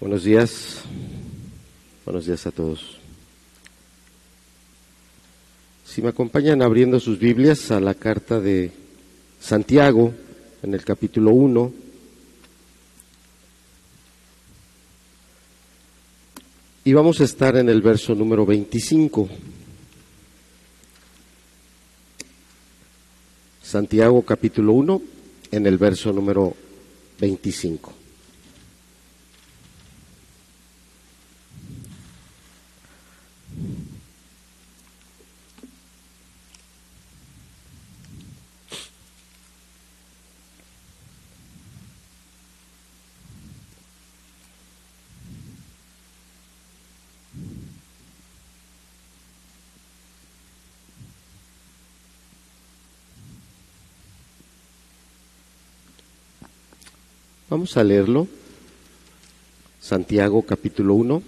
Buenos días. Buenos días a todos. Si me acompañan abriendo sus Biblias a la carta de Santiago, en el capítulo 1, y vamos a estar en el verso número 25. Santiago capítulo 1, en el verso número 25. Vamos a leerlo. Santiago capítulo 1,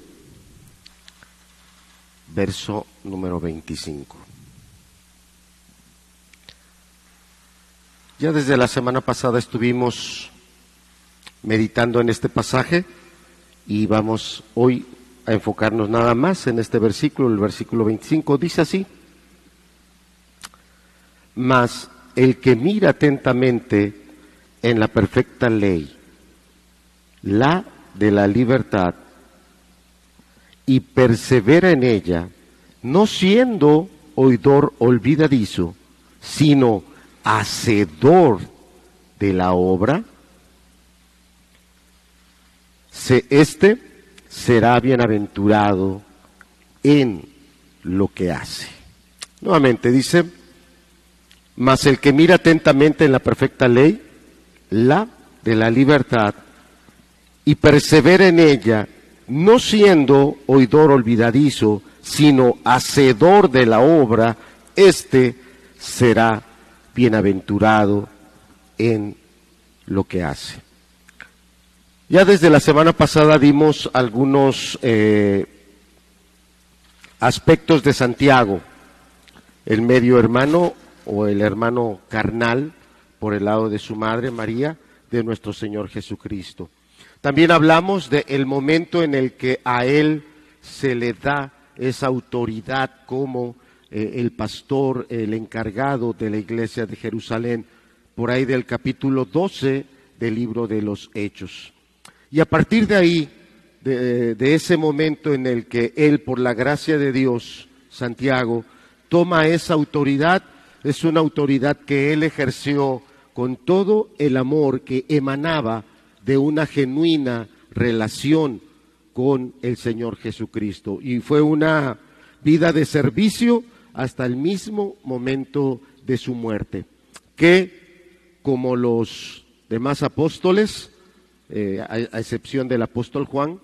verso número 25. Ya desde la semana pasada estuvimos meditando en este pasaje y vamos hoy a enfocarnos nada más en este versículo, el versículo 25. Dice así, mas el que mira atentamente en la perfecta ley, la de la libertad, y persevera en ella, no siendo oidor olvidadizo, sino hacedor de la obra, este será bienaventurado en lo que hace. Nuevamente dice, mas el que mira atentamente en la perfecta ley, la de la libertad, y persevera en ella, no siendo oidor olvidadizo, sino hacedor de la obra, éste será bienaventurado en lo que hace. Ya desde la semana pasada dimos algunos eh, aspectos de Santiago, el medio hermano o el hermano carnal por el lado de su madre María, de nuestro Señor Jesucristo. También hablamos del momento en el que a él se le da esa autoridad como eh, el pastor, el encargado de la iglesia de Jerusalén, por ahí del capítulo 12 del libro de los Hechos. Y a partir de ahí, de, de ese momento en el que él, por la gracia de Dios, Santiago, toma esa autoridad, es una autoridad que él ejerció con todo el amor que emanaba de una genuina relación con el Señor Jesucristo. Y fue una vida de servicio hasta el mismo momento de su muerte, que como los demás apóstoles, eh, a, a excepción del apóstol Juan,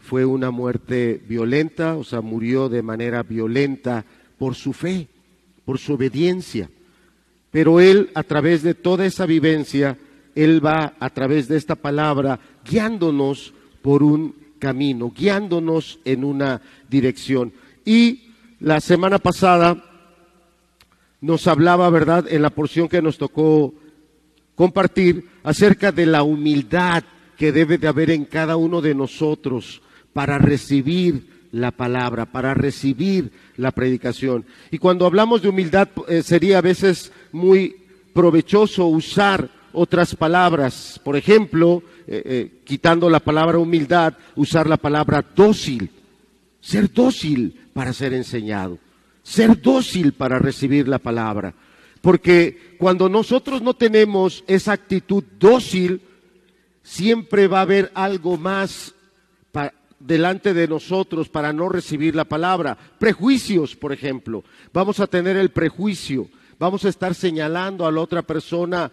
fue una muerte violenta, o sea, murió de manera violenta por su fe, por su obediencia. Pero él, a través de toda esa vivencia, él va a través de esta palabra guiándonos por un camino, guiándonos en una dirección. Y la semana pasada nos hablaba, ¿verdad?, en la porción que nos tocó compartir acerca de la humildad que debe de haber en cada uno de nosotros para recibir la palabra, para recibir la predicación. Y cuando hablamos de humildad, eh, sería a veces muy provechoso usar otras palabras. Por ejemplo, eh, eh, quitando la palabra humildad, usar la palabra dócil. Ser dócil para ser enseñado. Ser dócil para recibir la palabra. Porque cuando nosotros no tenemos esa actitud dócil, siempre va a haber algo más delante de nosotros para no recibir la palabra. Prejuicios, por ejemplo. Vamos a tener el prejuicio. Vamos a estar señalando a la otra persona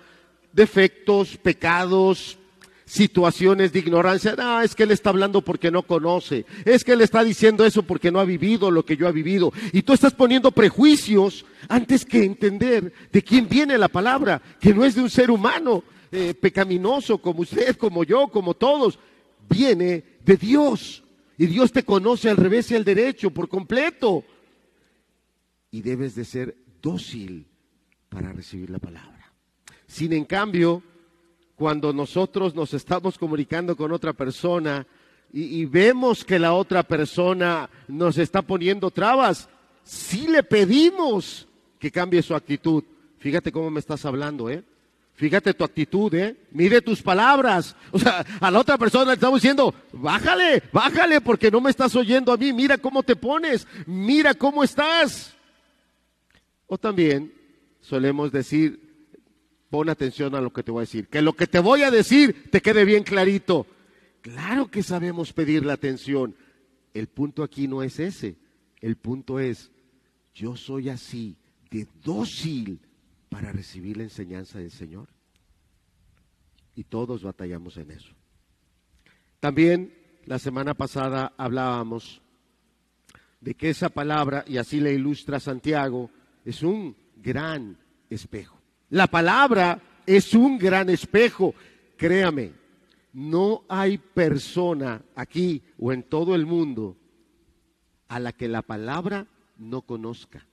defectos, pecados, situaciones de ignorancia. Ah, es que él está hablando porque no conoce. Es que él está diciendo eso porque no ha vivido lo que yo he vivido. Y tú estás poniendo prejuicios antes que entender de quién viene la palabra, que no es de un ser humano eh, pecaminoso como usted, como yo, como todos. Viene de Dios. Y Dios te conoce al revés y al derecho por completo. Y debes de ser dócil para recibir la palabra. Sin en cambio, cuando nosotros nos estamos comunicando con otra persona y, vemos que la otra persona nos está poniendo trabas, sí le pedimos que cambie su actitud. Fíjate cómo me estás hablando, ¿eh? Fíjate tu actitud, ¿eh? Mide tus palabras. O sea, a la otra persona le estamos diciendo, bájale, bájale, porque no me estás oyendo a mí. Mira cómo te pones, mira cómo estás. O también solemos decir, pon atención a lo que te voy a decir, que lo que te voy a decir te quede bien clarito. Claro que sabemos pedir la atención. El punto aquí no es ese. El punto es, yo soy así, de dócil para recibir la enseñanza del Señor. Y todos batallamos en eso. También la semana pasada hablábamos de que esa palabra, y así le ilustra Santiago, es un gran espejo. La palabra es un gran espejo. Créame, no hay persona aquí o en todo el mundo a la que la palabra no conozca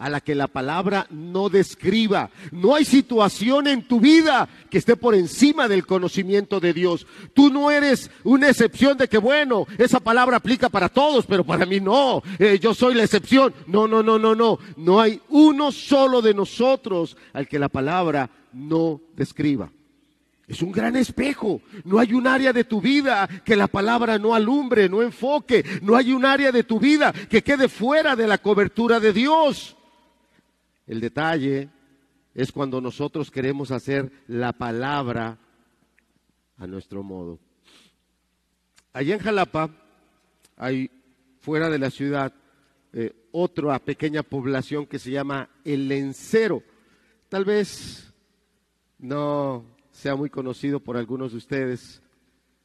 a la que la palabra no describa. No hay situación en tu vida que esté por encima del conocimiento de Dios. Tú no eres una excepción de que, bueno, esa palabra aplica para todos, pero para mí no. Eh, yo soy la excepción. No, no, no, no, no. No hay uno solo de nosotros al que la palabra no describa. Es un gran espejo. No hay un área de tu vida que la palabra no alumbre, no enfoque. No hay un área de tu vida que quede fuera de la cobertura de Dios. El detalle es cuando nosotros queremos hacer la palabra a nuestro modo. Allá en Jalapa hay fuera de la ciudad eh, otra pequeña población que se llama El Lencero. Tal vez no sea muy conocido por algunos de ustedes.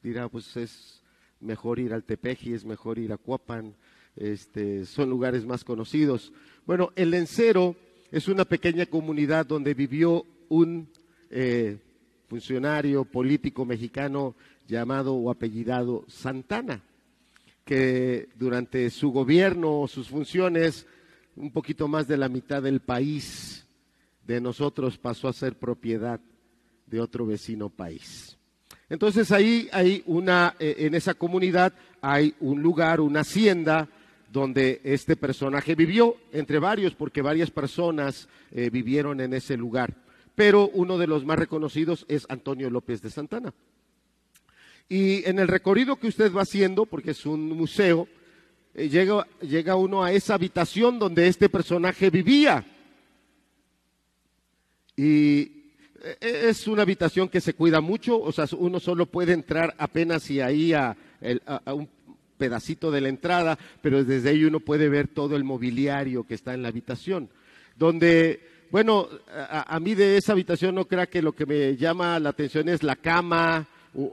Dirá, pues es mejor ir al Tepeji, es mejor ir a Cuapan, este, son lugares más conocidos. Bueno, El Lencero es una pequeña comunidad donde vivió un eh, funcionario político mexicano llamado o apellidado Santana, que durante su gobierno o sus funciones, un poquito más de la mitad del país de nosotros pasó a ser propiedad de otro vecino país. Entonces ahí hay una, eh, en esa comunidad hay un lugar, una hacienda, donde este personaje vivió, entre varios, porque varias personas eh, vivieron en ese lugar. Pero uno de los más reconocidos es Antonio López de Santana. Y en el recorrido que usted va haciendo, porque es un museo, eh, llega, llega uno a esa habitación donde este personaje vivía. Y eh, es una habitación que se cuida mucho, o sea, uno solo puede entrar apenas y ahí a, a un pedacito de la entrada, pero desde ahí uno puede ver todo el mobiliario que está en la habitación. Donde, bueno, a, mí de esa habitación no crea que lo que me llama la atención es la cama,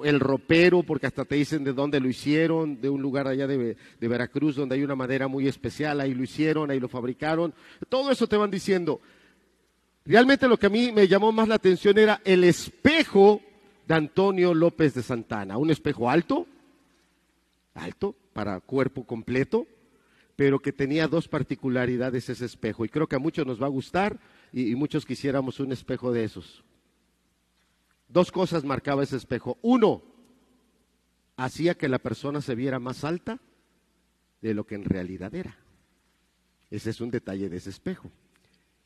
el ropero, porque hasta te dicen de dónde lo hicieron, de un lugar allá de, de, Veracruz, donde hay una madera muy especial, ahí lo hicieron, ahí lo fabricaron. Todo eso te van diciendo. Realmente lo que a mí me llamó más la atención era el espejo de Antonio López de Santana, un espejo alto, alto para cuerpo completo, pero que tenía dos particularidades ese espejo. Y creo que a muchos nos va a gustar y, muchos quisiéramos un espejo de esos. Dos cosas marcaba ese espejo. Uno, hacía que la persona se viera más alta de lo que en realidad era. Ese es un detalle de ese espejo.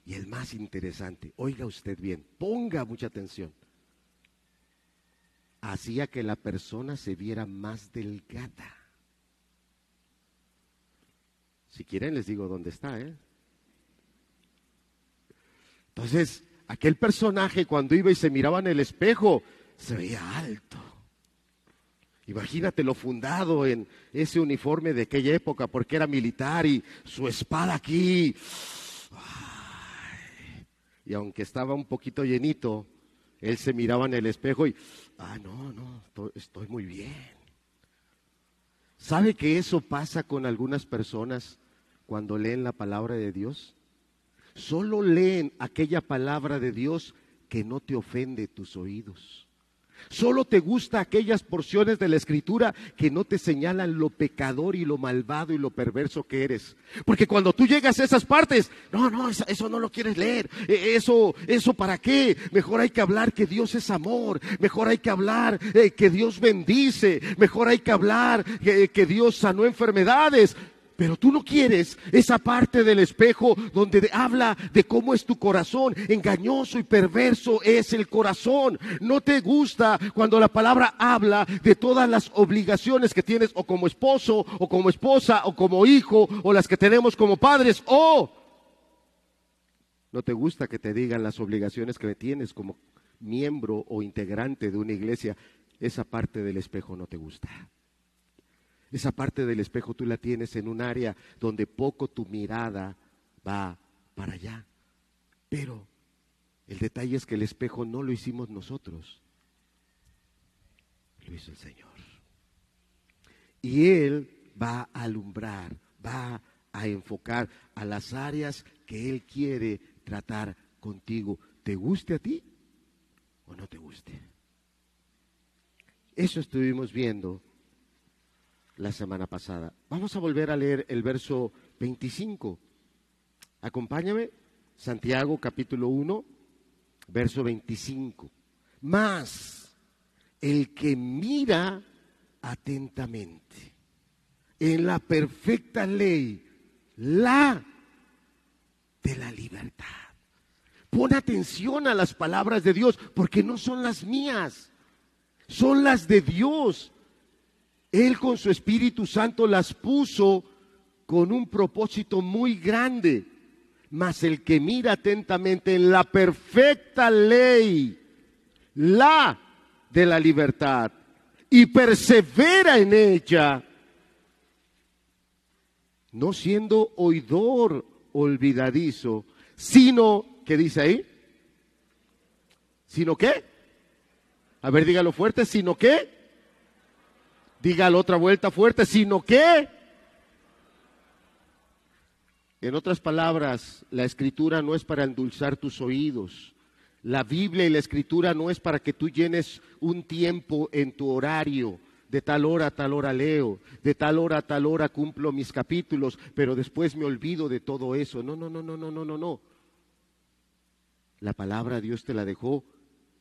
Y el más interesante, oiga usted bien, ponga mucha atención hacía que la persona se viera más delgada. Si quieren les digo dónde está, ¿eh? Entonces, aquel personaje cuando iba y se miraba en el espejo, se veía alto. Imagínate lo fundado en ese uniforme de aquella época, porque era militar y su espada aquí. y aunque estaba un poquito llenito, él se miraba en el espejo y, ah, no, no, estoy muy bien. ¿Sabe que eso pasa con algunas personas cuando leen la palabra de Dios? Solo leen aquella palabra de Dios que no te ofende tus oídos. Solo te gusta aquellas porciones de la escritura que no te señalan lo pecador y lo malvado y lo perverso que eres. Porque cuando tú llegas a esas partes, no, no, eso, no lo quieres leer. E, eso, eso para qué? Mejor hay que hablar que Dios es amor. Mejor hay que hablar eh, que Dios bendice. Mejor hay que hablar que, que Dios sanó enfermedades. Pero tú no quieres esa parte del espejo donde habla de cómo es tu corazón. Engañoso y perverso es el corazón. No te gusta cuando la palabra habla de todas las obligaciones que tienes o como esposo o como esposa o como hijo o las que tenemos como padres o no te gusta que te digan las obligaciones que tienes como miembro o integrante de una iglesia. Esa parte del espejo no te gusta. Esa parte del espejo tú la tienes en un área donde poco tu mirada va para allá. Pero el detalle es que el espejo no lo hicimos nosotros, lo hizo el Señor. Y Él va a alumbrar, va a enfocar a las áreas que Él quiere tratar contigo, te guste a ti o no te guste. Eso estuvimos viendo la semana pasada. Vamos a volver a leer el verso 25. Acompáñame, Santiago capítulo 1, verso 25. Más el que mira atentamente en la perfecta ley, la de la libertad. Pon atención a las palabras de Dios, porque no son las mías, son las de Dios. Él con su Espíritu Santo las puso con un propósito muy grande. Mas el que mira atentamente en la perfecta ley, la de la libertad, y persevera en ella, no siendo oidor olvidadizo, sino, ¿qué dice ahí? ¿Sino qué? A ver, dígalo fuerte, ¿sino qué? Diga la otra vuelta fuerte, sino que, en otras palabras, la escritura no es para endulzar tus oídos. La Biblia y la escritura no es para que tú llenes un tiempo en tu horario. De tal hora a tal hora leo, de tal hora a tal hora cumplo mis capítulos, pero después me olvido de todo eso. No, no, no, no, no, no, no, no. La palabra Dios te la dejó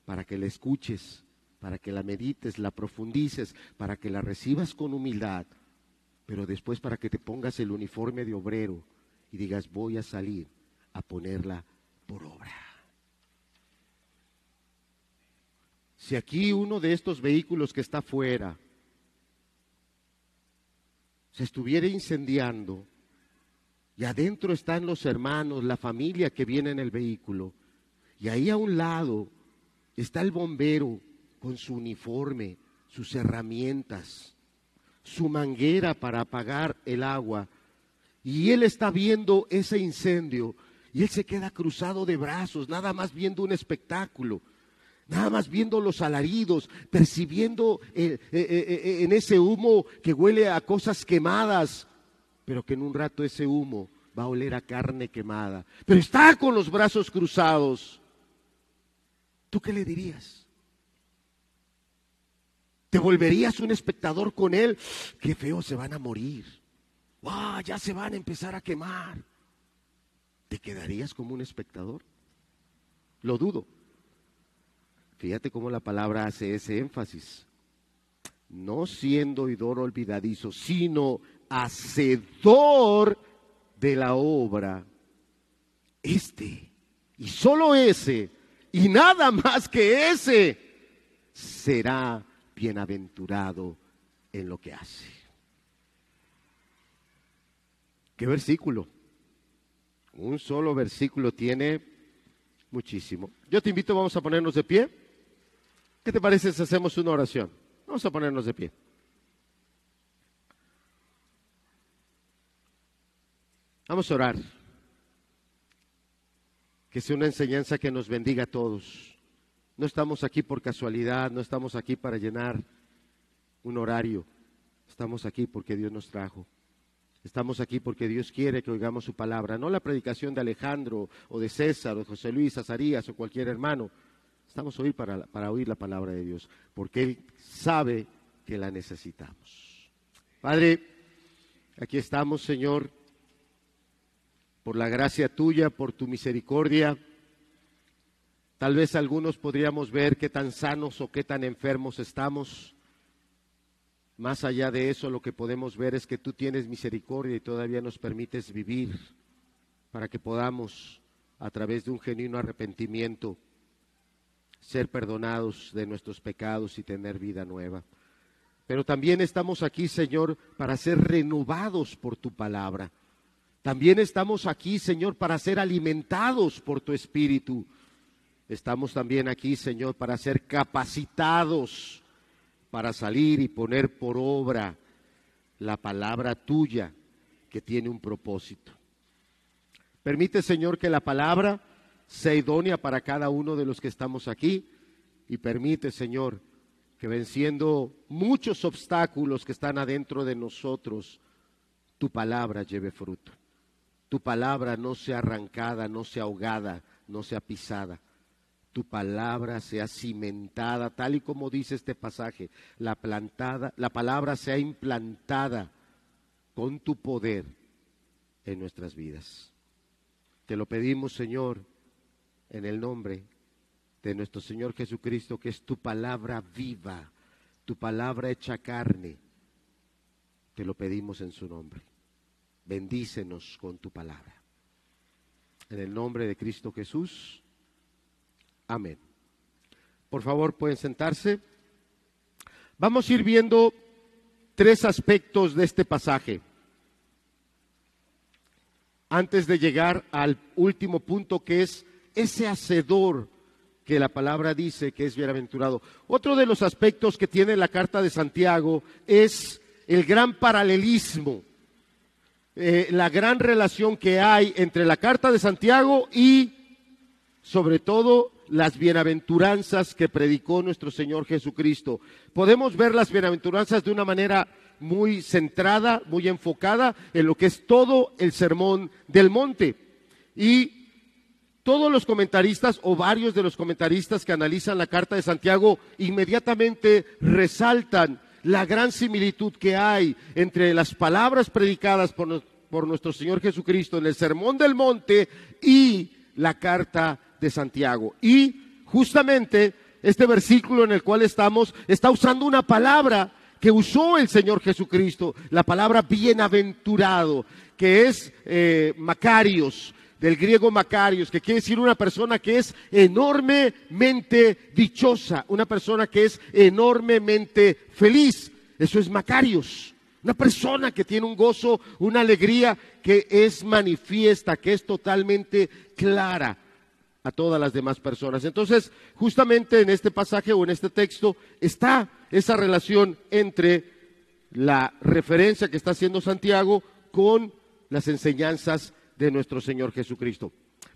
para que la escuches, para que la medites, la profundices, para que la recibas con humildad, pero después para que te pongas el uniforme de obrero y digas, voy a salir a ponerla por obra. Si aquí uno de estos vehículos que está afuera se estuviera incendiando y adentro están los hermanos, la familia que viene en el vehículo, y ahí a un lado está el bombero con su uniforme, sus herramientas, su manguera para apagar el agua. Y él está viendo ese incendio y él se queda cruzado de brazos, nada más viendo un espectáculo, nada más viendo los alaridos, percibiendo eh, eh, eh, en ese humo que huele a cosas quemadas, pero que en un rato ese humo va a oler a carne quemada. Pero está con los brazos cruzados. ¿Tú qué le dirías? ¿Te volverías un espectador con él? Qué feo, se van a morir. ¡Wow! Ya se van a empezar a quemar. ¿Te quedarías como un espectador? Lo dudo. Fíjate cómo la palabra hace ese énfasis. No siendo oidor olvidadizo, sino hacedor de la obra. Este, y solo ese, y nada más que ese, será bienaventurado en lo que hace. ¿Qué versículo? Un solo versículo tiene muchísimo. Yo te invito, vamos a ponernos de pie. ¿Qué te parece si hacemos una oración? Vamos a ponernos de pie. Vamos a orar. Que sea una enseñanza que nos bendiga a todos. No estamos aquí por casualidad, no estamos aquí para llenar un horario. Estamos aquí porque Dios nos trajo. Estamos aquí porque Dios quiere que oigamos su palabra, no la predicación de Alejandro o de César o de José Luis Azarías o cualquier hermano. Estamos hoy para, para oír la palabra de Dios, porque Él sabe que la necesitamos. Padre, aquí estamos, Señor, por la gracia tuya, por tu misericordia. Tal vez algunos podríamos ver qué tan sanos o qué tan enfermos estamos. Más allá de eso, lo que podemos ver es que tú tienes misericordia y todavía nos permites vivir para que podamos, a través de un genuino arrepentimiento, ser perdonados de nuestros pecados y tener vida nueva. Pero también estamos aquí, Señor, para ser renovados por tu palabra. También estamos aquí, Señor, para ser alimentados por tu Espíritu. Estamos también aquí, Señor, para ser capacitados para salir y poner por obra la palabra tuya que tiene un propósito. Permite, Señor, que la palabra sea idónea para cada uno de los que estamos aquí y permite, Señor, que venciendo muchos obstáculos que están adentro de nosotros, tu palabra lleve fruto. Tu palabra no sea arrancada, no sea ahogada, no sea pisada tu palabra sea cimentada, tal y como dice este pasaje, la plantada, la palabra sea implantada con tu poder en nuestras vidas. Te lo pedimos, Señor, en el nombre de nuestro Señor Jesucristo, que es tu palabra viva, tu palabra hecha carne. Te lo pedimos en su nombre. Bendícenos con tu palabra. En el nombre de Cristo Jesús. Amén. Por favor, pueden sentarse. Vamos a ir viendo tres aspectos de este pasaje. Antes de llegar al último punto que es ese hacedor que la palabra dice que es bienaventurado. Otro de los aspectos que tiene la carta de Santiago es el gran paralelismo, eh, la gran relación que hay entre la carta de Santiago y sobre todo las bienaventuranzas que predicó nuestro Señor Jesucristo. Podemos ver las bienaventuranzas de una manera muy centrada, muy enfocada en lo que es todo el sermón del monte. Y todos los comentaristas o varios de los comentaristas que analizan la carta de Santiago inmediatamente resaltan la gran similitud que hay entre las palabras predicadas por, por nuestro Señor Jesucristo en el sermón del monte y la carta de Santiago. Y justamente este versículo en el cual estamos está usando una palabra que usó el Señor Jesucristo, la palabra bienaventurado, que es eh, Macarios, del griego Macarios, que quiere decir una persona que es enormemente dichosa, una persona que es enormemente feliz. Eso es Macarios. Una persona que tiene un gozo, una alegría que es manifiesta, que es totalmente clara a todas las demás personas. Entonces, justamente en este pasaje o en este texto está esa relación entre la referencia que está haciendo Santiago con las enseñanzas de nuestro Señor Jesucristo.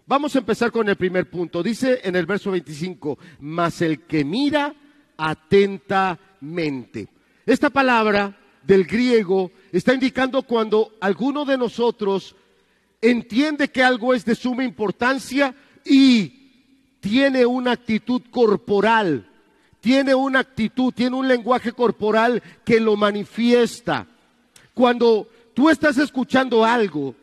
Vamos a empezar con el primer punto. Dice en el verso 25, mas el que mira atentamente. Esta palabra del griego está indicando cuando alguno de nosotros entiende que algo es de suma importancia, y tiene una actitud corporal, tiene una actitud, tiene un lenguaje corporal que lo manifiesta. Cuando tú estás escuchando algo,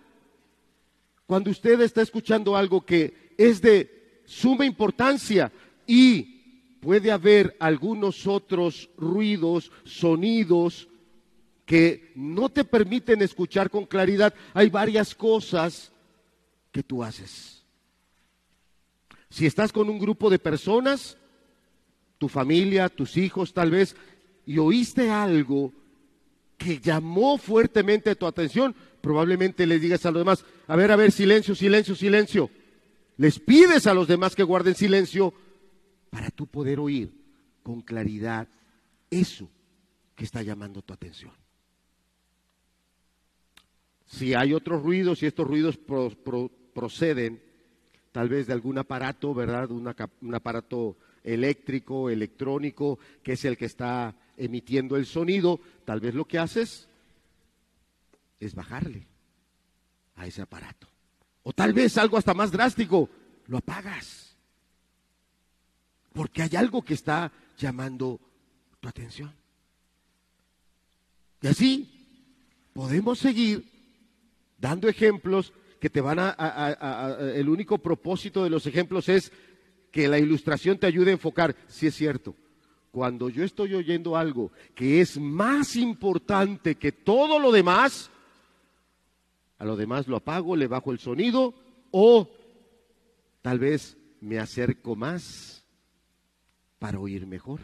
cuando usted está escuchando algo que es de suma importancia y puede haber algunos otros ruidos, sonidos que no te permiten escuchar con claridad, hay varias cosas que tú haces. Si estás con un grupo de personas, tu familia, tus hijos tal vez, y oíste algo que llamó fuertemente tu atención, probablemente le digas a los demás, a ver, a ver, silencio, silencio, silencio. Les pides a los demás que guarden silencio para tú poder oír con claridad eso que está llamando tu atención. Si hay otros ruidos y estos ruidos proceden tal vez de algún aparato, ¿verdad? un aparato eléctrico, electrónico, que es el que está emitiendo el sonido, tal vez lo que haces es bajarle a ese aparato. O tal vez algo hasta más drástico, lo apagas. porque hay algo que está llamando tu atención. Y así podemos seguir dando ejemplos que te van a, el único propósito de los ejemplos es que la ilustración te ayude a enfocar, si es cierto. Cuando yo estoy oyendo algo que es más importante que todo lo demás, a lo demás lo apago, le bajo el sonido o tal vez me acerco más para oír mejor.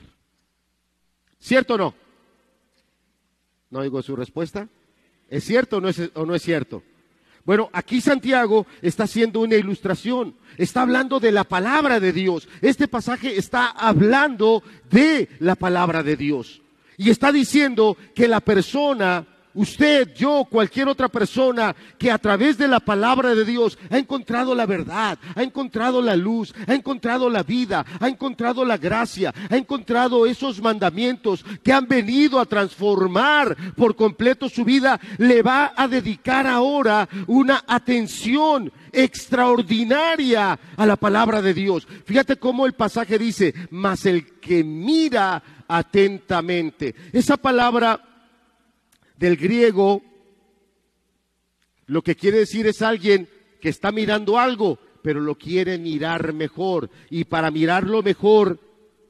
¿Cierto o no? ¿No oigo su respuesta? ¿Es cierto o no es, o no es cierto? Bueno, aquí Santiago está haciendo una ilustración, está hablando de la palabra de Dios. Este pasaje está hablando de la palabra de Dios. Y está diciendo que la persona usted, yo, cualquier otra persona que a través de la palabra de Dios ha encontrado la verdad, ha encontrado la luz, ha encontrado la vida, ha encontrado la gracia, ha encontrado esos mandamientos que han venido a transformar por completo su vida, le va a dedicar ahora una atención extraordinaria a la palabra de Dios. Fíjate cómo el pasaje dice, mas el que mira atentamente. Esa palabra del griego, lo que quiere decir es alguien que está mirando algo, pero lo quiere mirar mejor. Y para mirarlo mejor,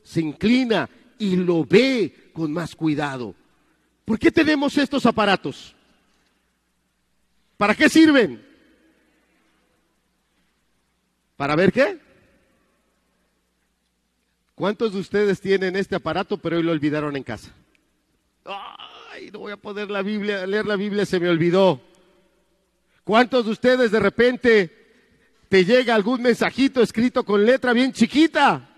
se inclina y lo ve con más cuidado. ¿Por qué tenemos estos aparatos? ¿Para qué sirven? ¿Para ver qué? ¿Cuántos de ustedes tienen este aparato pero hoy lo olvidaron en casa? ay, voy a poder la Biblia, leer la Biblia, se me olvidó. ¿Cuántos de ustedes de repente te llega algún mensajito escrito con letra bien chiquita?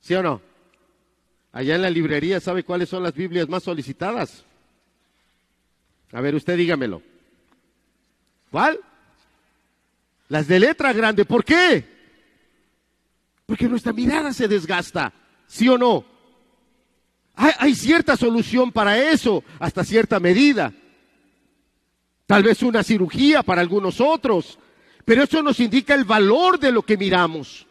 ¿Sí o no? Allá en la librería, ¿sabe cuáles son las Biblias más solicitadas? A ver, usted dígamelo. ¿Cuál? Las de letra grande. ¿Por qué? Porque nuestra mirada se desgasta. ¿Sí o no? Hay, cierta solución para eso, hasta cierta medida. Tal vez una cirugía para algunos otros, pero eso nos indica el valor de lo que miramos.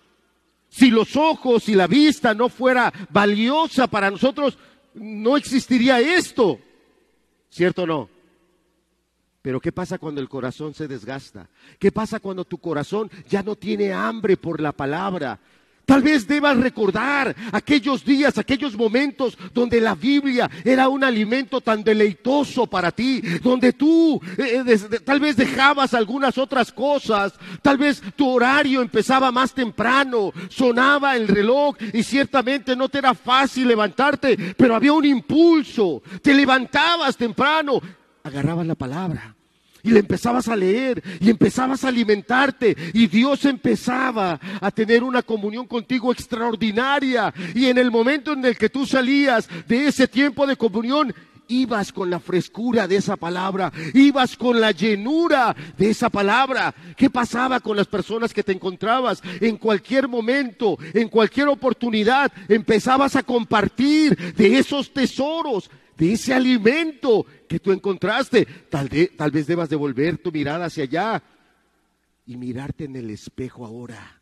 Si los ojos y la vista no fuera valiosa para nosotros, no existiría esto. ¿Cierto o no? Pero ¿qué pasa cuando el corazón se desgasta? ¿Qué pasa cuando tu corazón ya no tiene hambre por la palabra? Tal vez debas recordar aquellos días, aquellos momentos donde la Biblia era un alimento tan deleitoso para ti, donde tú eh, eh, tal vez dejabas algunas otras cosas, tal vez tu horario empezaba más temprano, sonaba el reloj y ciertamente no te era fácil levantarte, pero había un impulso, te levantabas temprano, agarrabas la palabra y le empezabas a leer y empezabas a alimentarte y Dios empezaba a tener una comunión contigo extraordinaria y en el momento en el que tú salías de ese tiempo de comunión ibas con la frescura de esa palabra, ibas con la llenura de esa palabra. ¿Qué pasaba con las personas que te encontrabas? En cualquier momento, en cualquier oportunidad, empezabas a compartir de esos tesoros de ese alimento que tú encontraste. Tal, tal vez debas devolver tu mirada hacia allá y mirarte en el espejo ahora.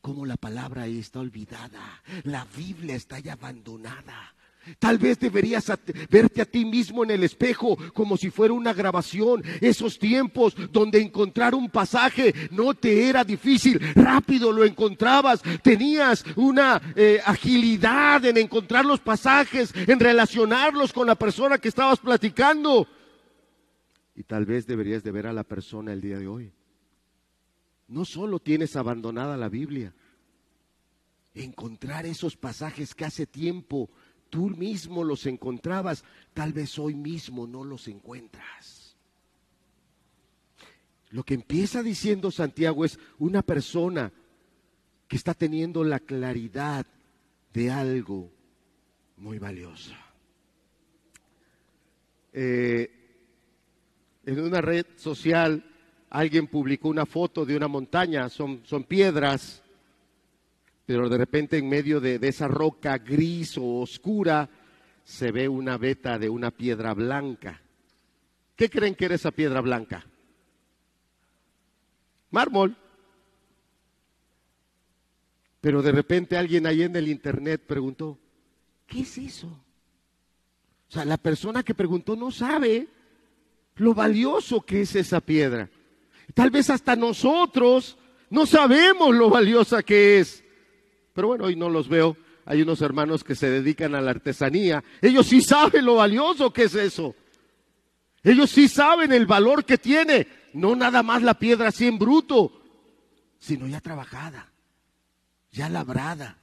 Como la palabra está olvidada, la Biblia está ya abandonada. Tal vez deberías verte a ti mismo en el espejo como si fuera una grabación. Esos tiempos donde encontrar un pasaje no te era difícil, rápido lo encontrabas, tenías una eh, agilidad en encontrar los pasajes, en relacionarlos con la persona que estabas platicando. Y tal vez deberías de ver a la persona el día de hoy. No solo tienes abandonada la Biblia, encontrar esos pasajes que hace tiempo tú mismo los encontrabas, tal vez hoy mismo no los encuentras. Lo que empieza diciendo Santiago es una persona que está teniendo la claridad de algo muy valioso. Eh, en una red social alguien publicó una foto de una montaña, son, son piedras, pero de repente en medio de, esa roca gris o oscura se ve una veta de una piedra blanca. ¿Qué creen que era esa piedra blanca? Mármol. Pero de repente alguien ahí en el internet preguntó, ¿qué es eso? O sea, la persona que preguntó no sabe lo valioso que es esa piedra. Tal vez hasta nosotros no sabemos lo valiosa que es. Pero bueno, hoy no los veo. Hay unos hermanos que se dedican a la artesanía. Ellos sí saben lo valioso que es eso. Ellos sí saben el valor que tiene. No nada más la piedra así en bruto, sino ya trabajada, ya labrada,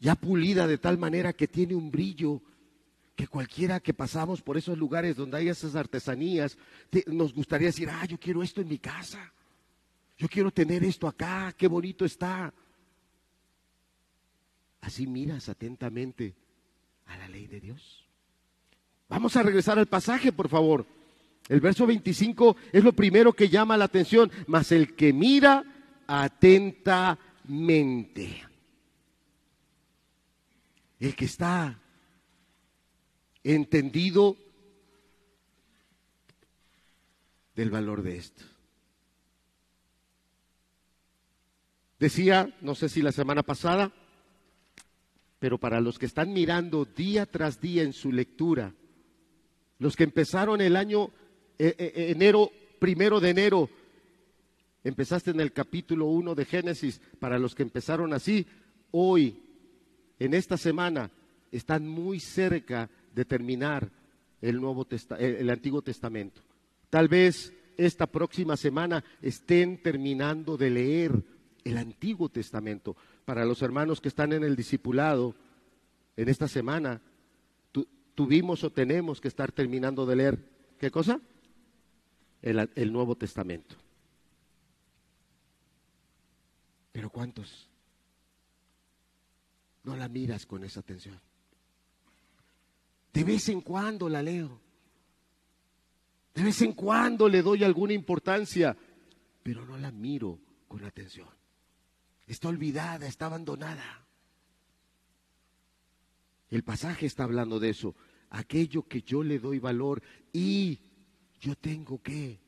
ya pulida de tal manera que tiene un brillo que cualquiera que pasamos por esos lugares donde hay esas artesanías, nos gustaría decir, ah, yo quiero esto en mi casa, yo quiero tener esto acá, qué bonito está. Así miras atentamente a la ley de Dios. Vamos a regresar al pasaje, por favor. El verso 25 es lo primero que llama la atención, mas el que mira atentamente. El que está entendido del valor de esto. Decía, no sé si la semana pasada, pero para los que están mirando día tras día en su lectura, los que empezaron el año eh, eh, enero, primero de enero, empezaste en el capítulo 1 de Génesis, para los que empezaron así, hoy, en esta semana, están muy cerca de terminar el, Nuevo el Antiguo Testamento. Tal vez esta próxima semana estén terminando de leer el Antiguo Testamento. Para los hermanos que están en el discipulado, en esta semana, tuvimos o tenemos que estar terminando de leer, ¿qué cosa? El, el Nuevo Testamento. Pero ¿cuántos no la miras con esa atención? De vez en cuando la leo. De vez en cuando le doy alguna importancia, pero no la miro con atención. Está olvidada, está abandonada. El pasaje está hablando de eso. Aquello que yo le doy valor y yo tengo que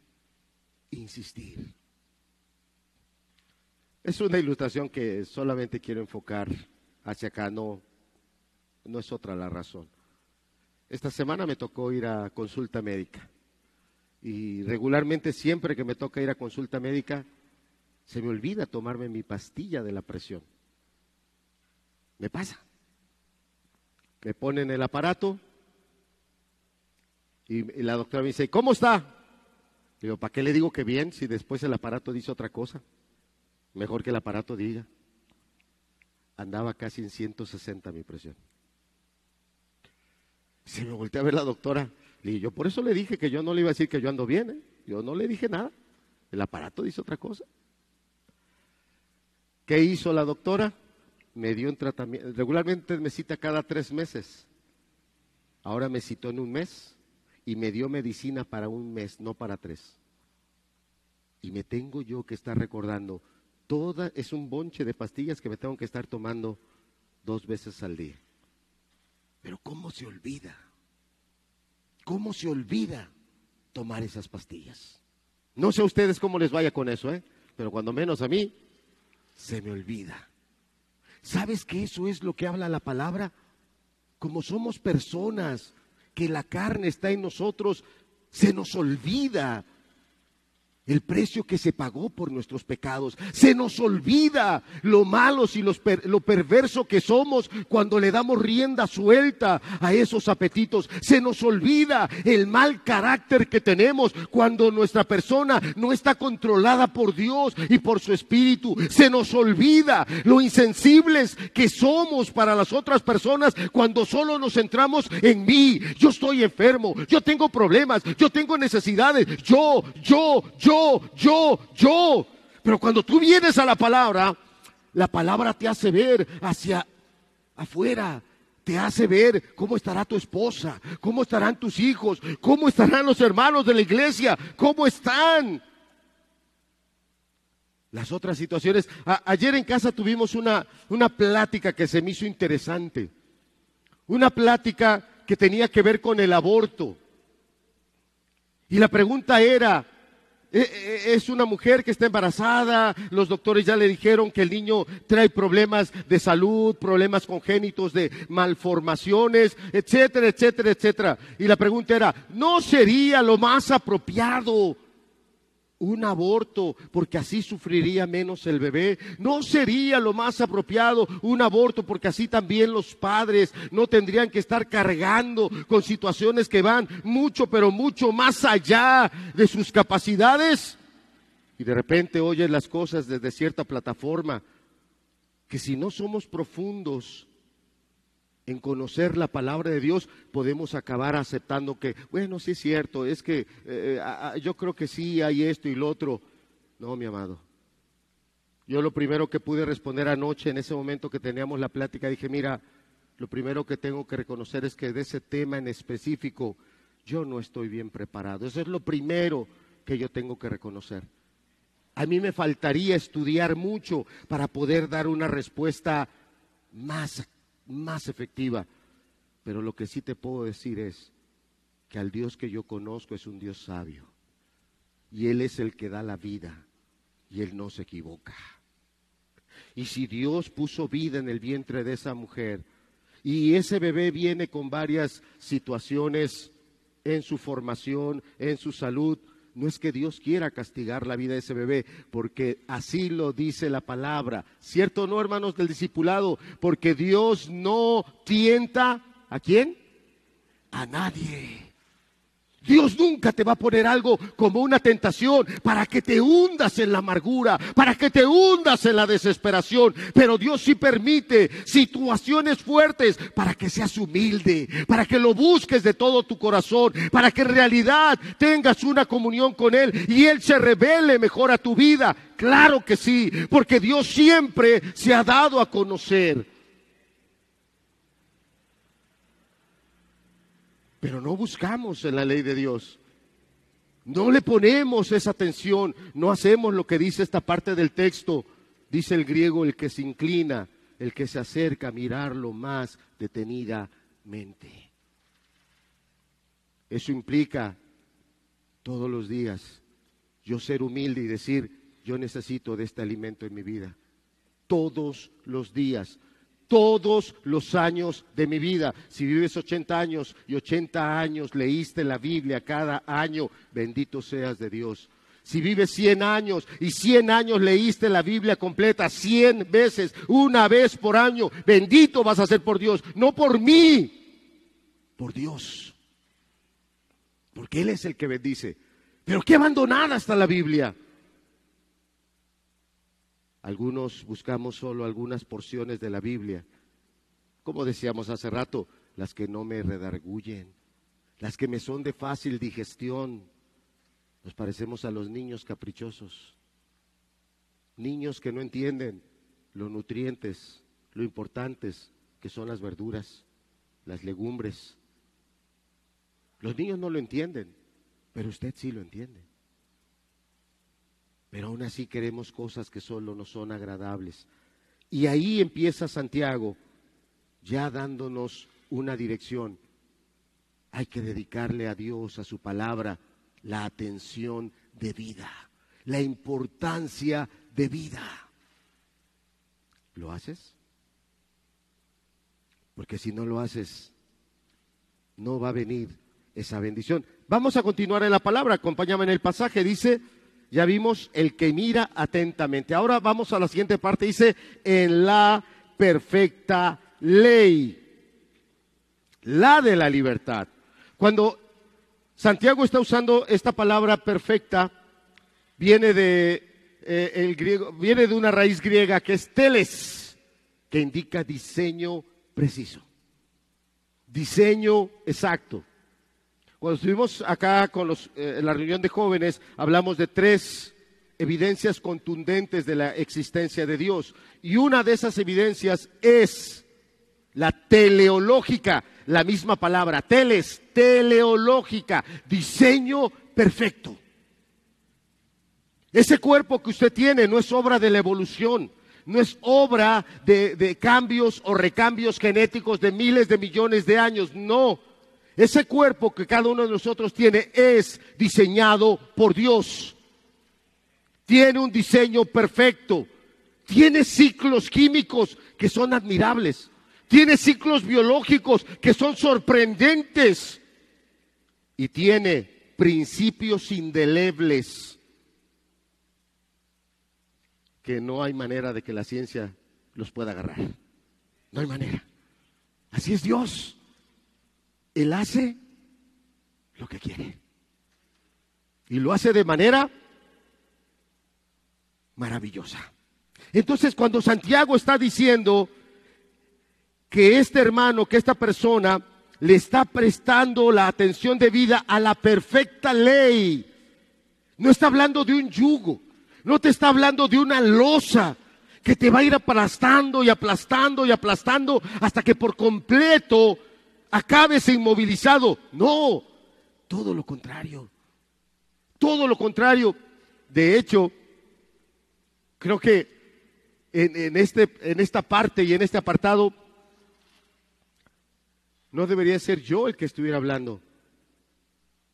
insistir. Es una ilustración que solamente quiero enfocar hacia acá, no, no es otra la razón. Esta semana me tocó ir a consulta médica. Y regularmente siempre que me toca ir a consulta médica, se me olvida tomarme mi pastilla de la presión. Me pasa. Me ponen el aparato y, la doctora me dice, ¿cómo está? Digo, ¿para qué le digo que bien si después el aparato dice otra cosa? Mejor que el aparato diga. Andaba casi en 160 mi presión. Se me volteó a ver la doctora. Y yo por eso le dije que yo no le iba a decir que yo ando bien. ¿eh? Yo no le dije nada. El aparato dice otra cosa. ¿Qué hizo la doctora? Me dio un tratamiento. Regularmente me cita cada tres meses. Ahora me citó en un mes y me dio medicina para un mes, no para tres. Y me tengo yo que estar recordando, toda es un bonche de pastillas que me tengo que estar tomando dos veces al día. Pero ¿cómo se olvida? ¿Cómo se olvida tomar esas pastillas? No sé a ustedes cómo les vaya con eso, ¿eh? Pero cuando menos a mí, se me olvida. ¿Sabes que eso es lo que habla la palabra? Como somos personas, que la carne está en nosotros, se nos olvida el precio que se pagó por nuestros pecados. Se nos olvida lo malos y lo perverso que somos cuando le damos rienda suelta a esos apetitos. Se nos olvida el mal carácter que tenemos cuando nuestra persona no está controlada por Dios y por su espíritu. Se nos olvida lo insensibles que somos para las otras personas cuando solo nos centramos en mí. Yo estoy enfermo, yo tengo problemas, yo tengo necesidades, yo, yo, yo yo, yo, Pero cuando tú vienes a la palabra, la palabra te hace ver hacia afuera, te hace ver cómo estará tu esposa, cómo estarán tus hijos, cómo estarán los hermanos de la iglesia, cómo están. Las otras situaciones. ayer en casa tuvimos una, una plática que se me hizo interesante. Una plática que tenía que ver con el aborto. Y la pregunta era, es una mujer que está embarazada, los doctores ya le dijeron que el niño trae problemas de salud, problemas congénitos de malformaciones, etcétera, etcétera, etcétera. Y la pregunta era, ¿no sería lo más apropiado un aborto, porque así sufriría menos el bebé. No sería lo más apropiado un aborto, porque así también los padres no tendrían que estar cargando con situaciones que van mucho, pero mucho más allá de sus capacidades. Y de repente oyes las cosas desde cierta plataforma, que si no somos profundos en conocer la palabra de Dios, podemos acabar aceptando que, bueno, sí es cierto, es que eh, yo creo que sí hay esto y lo otro. No, mi amado. Yo lo primero que pude responder anoche, en ese momento que teníamos la plática, dije, mira, lo primero que tengo que reconocer es que de ese tema en específico yo no estoy bien preparado. Eso es lo primero que yo tengo que reconocer. A mí me faltaría estudiar mucho para poder dar una respuesta más más efectiva. Pero lo que sí te puedo decir es que al Dios que yo conozco es un Dios sabio. Y Él es el que da la vida. Y Él no se equivoca. Y si Dios puso vida en el vientre de esa mujer, y ese bebé viene con varias situaciones en su formación, en su salud, no es que Dios quiera castigar la vida de ese bebé, porque así lo dice la palabra. ¿Cierto o no, hermanos del discipulado? Porque Dios no tienta a quién? A nadie. Dios nunca te va a poner algo como una tentación para que te hundas en la amargura, para que te hundas en la desesperación. Pero Dios sí permite situaciones fuertes para que seas humilde, para que lo busques de todo tu corazón, para que en realidad tengas una comunión con Él y Él se revele mejor a tu vida. Claro que sí, porque Dios siempre se ha dado a conocer. Pero no buscamos en la ley de Dios. No le ponemos esa atención, no hacemos lo que dice esta parte del texto. Dice el griego, el que se inclina, el que se acerca a mirarlo más detenidamente. Eso implica todos los días yo ser humilde y decir, yo necesito de este alimento en mi vida. Todos los días todos los años de mi vida. Si vives 80 años y 80 años leíste la Biblia cada año, bendito seas de Dios. Si vives 100 años y 100 años leíste la Biblia completa 100 veces, una vez por año, bendito vas a ser por Dios, no por mí, por Dios. Porque Él es el que bendice. Pero qué abandonada está la Biblia. Algunos buscamos solo algunas porciones de la Biblia. Como decíamos hace rato, las que no me redarguyen, las que me son de fácil digestión. Nos parecemos a los niños caprichosos. Niños que no entienden los nutrientes, lo importantes que son las verduras, las legumbres. Los niños no lo entienden, pero usted sí lo entiende. Pero aún así queremos cosas que solo nos son agradables. Y ahí empieza Santiago, ya dándonos una dirección. Hay que dedicarle a Dios, a su palabra, la atención de vida, la importancia de vida. ¿Lo haces? Porque si no lo haces, no va a venir esa bendición. Vamos a continuar en la palabra, acompáñame en el pasaje, dice ya vimos el que mira atentamente. Ahora vamos a la siguiente parte. Dice, en la perfecta ley. La de la libertad. Cuando Santiago está usando esta palabra perfecta, viene de, eh, el griego, viene de una raíz griega que es teles, que indica diseño preciso. Diseño exacto. Cuando estuvimos acá con los, eh, en la reunión de jóvenes, hablamos de tres evidencias contundentes de la existencia de Dios. Y una de esas evidencias es la teleológica, la misma palabra, teles, teleológica, diseño perfecto. Ese cuerpo que usted tiene no es obra de la evolución, no es obra de, de cambios o recambios genéticos de miles de millones de años, no. Ese cuerpo que cada uno de nosotros tiene es diseñado por Dios. tiene un diseño perfecto, tiene ciclos químicos que son admirables, tiene ciclos biológicos que son sorprendentes y tiene principios indelebles que no hay manera de que la ciencia los pueda agarrar. No hay manera. Así es Dios. Él hace lo que quiere. Y lo hace de manera maravillosa. Entonces, cuando Santiago está diciendo que este hermano, que esta persona le está prestando la atención de vida a la perfecta ley, no está hablando de un yugo, no te está hablando de una losa que te va a ir aplastando y aplastando y aplastando hasta que por completo acabes inmovilizado. No, todo lo contrario. Todo lo contrario. De hecho, creo que en, este, en esta parte y en este apartado, no debería ser yo el que estuviera hablando,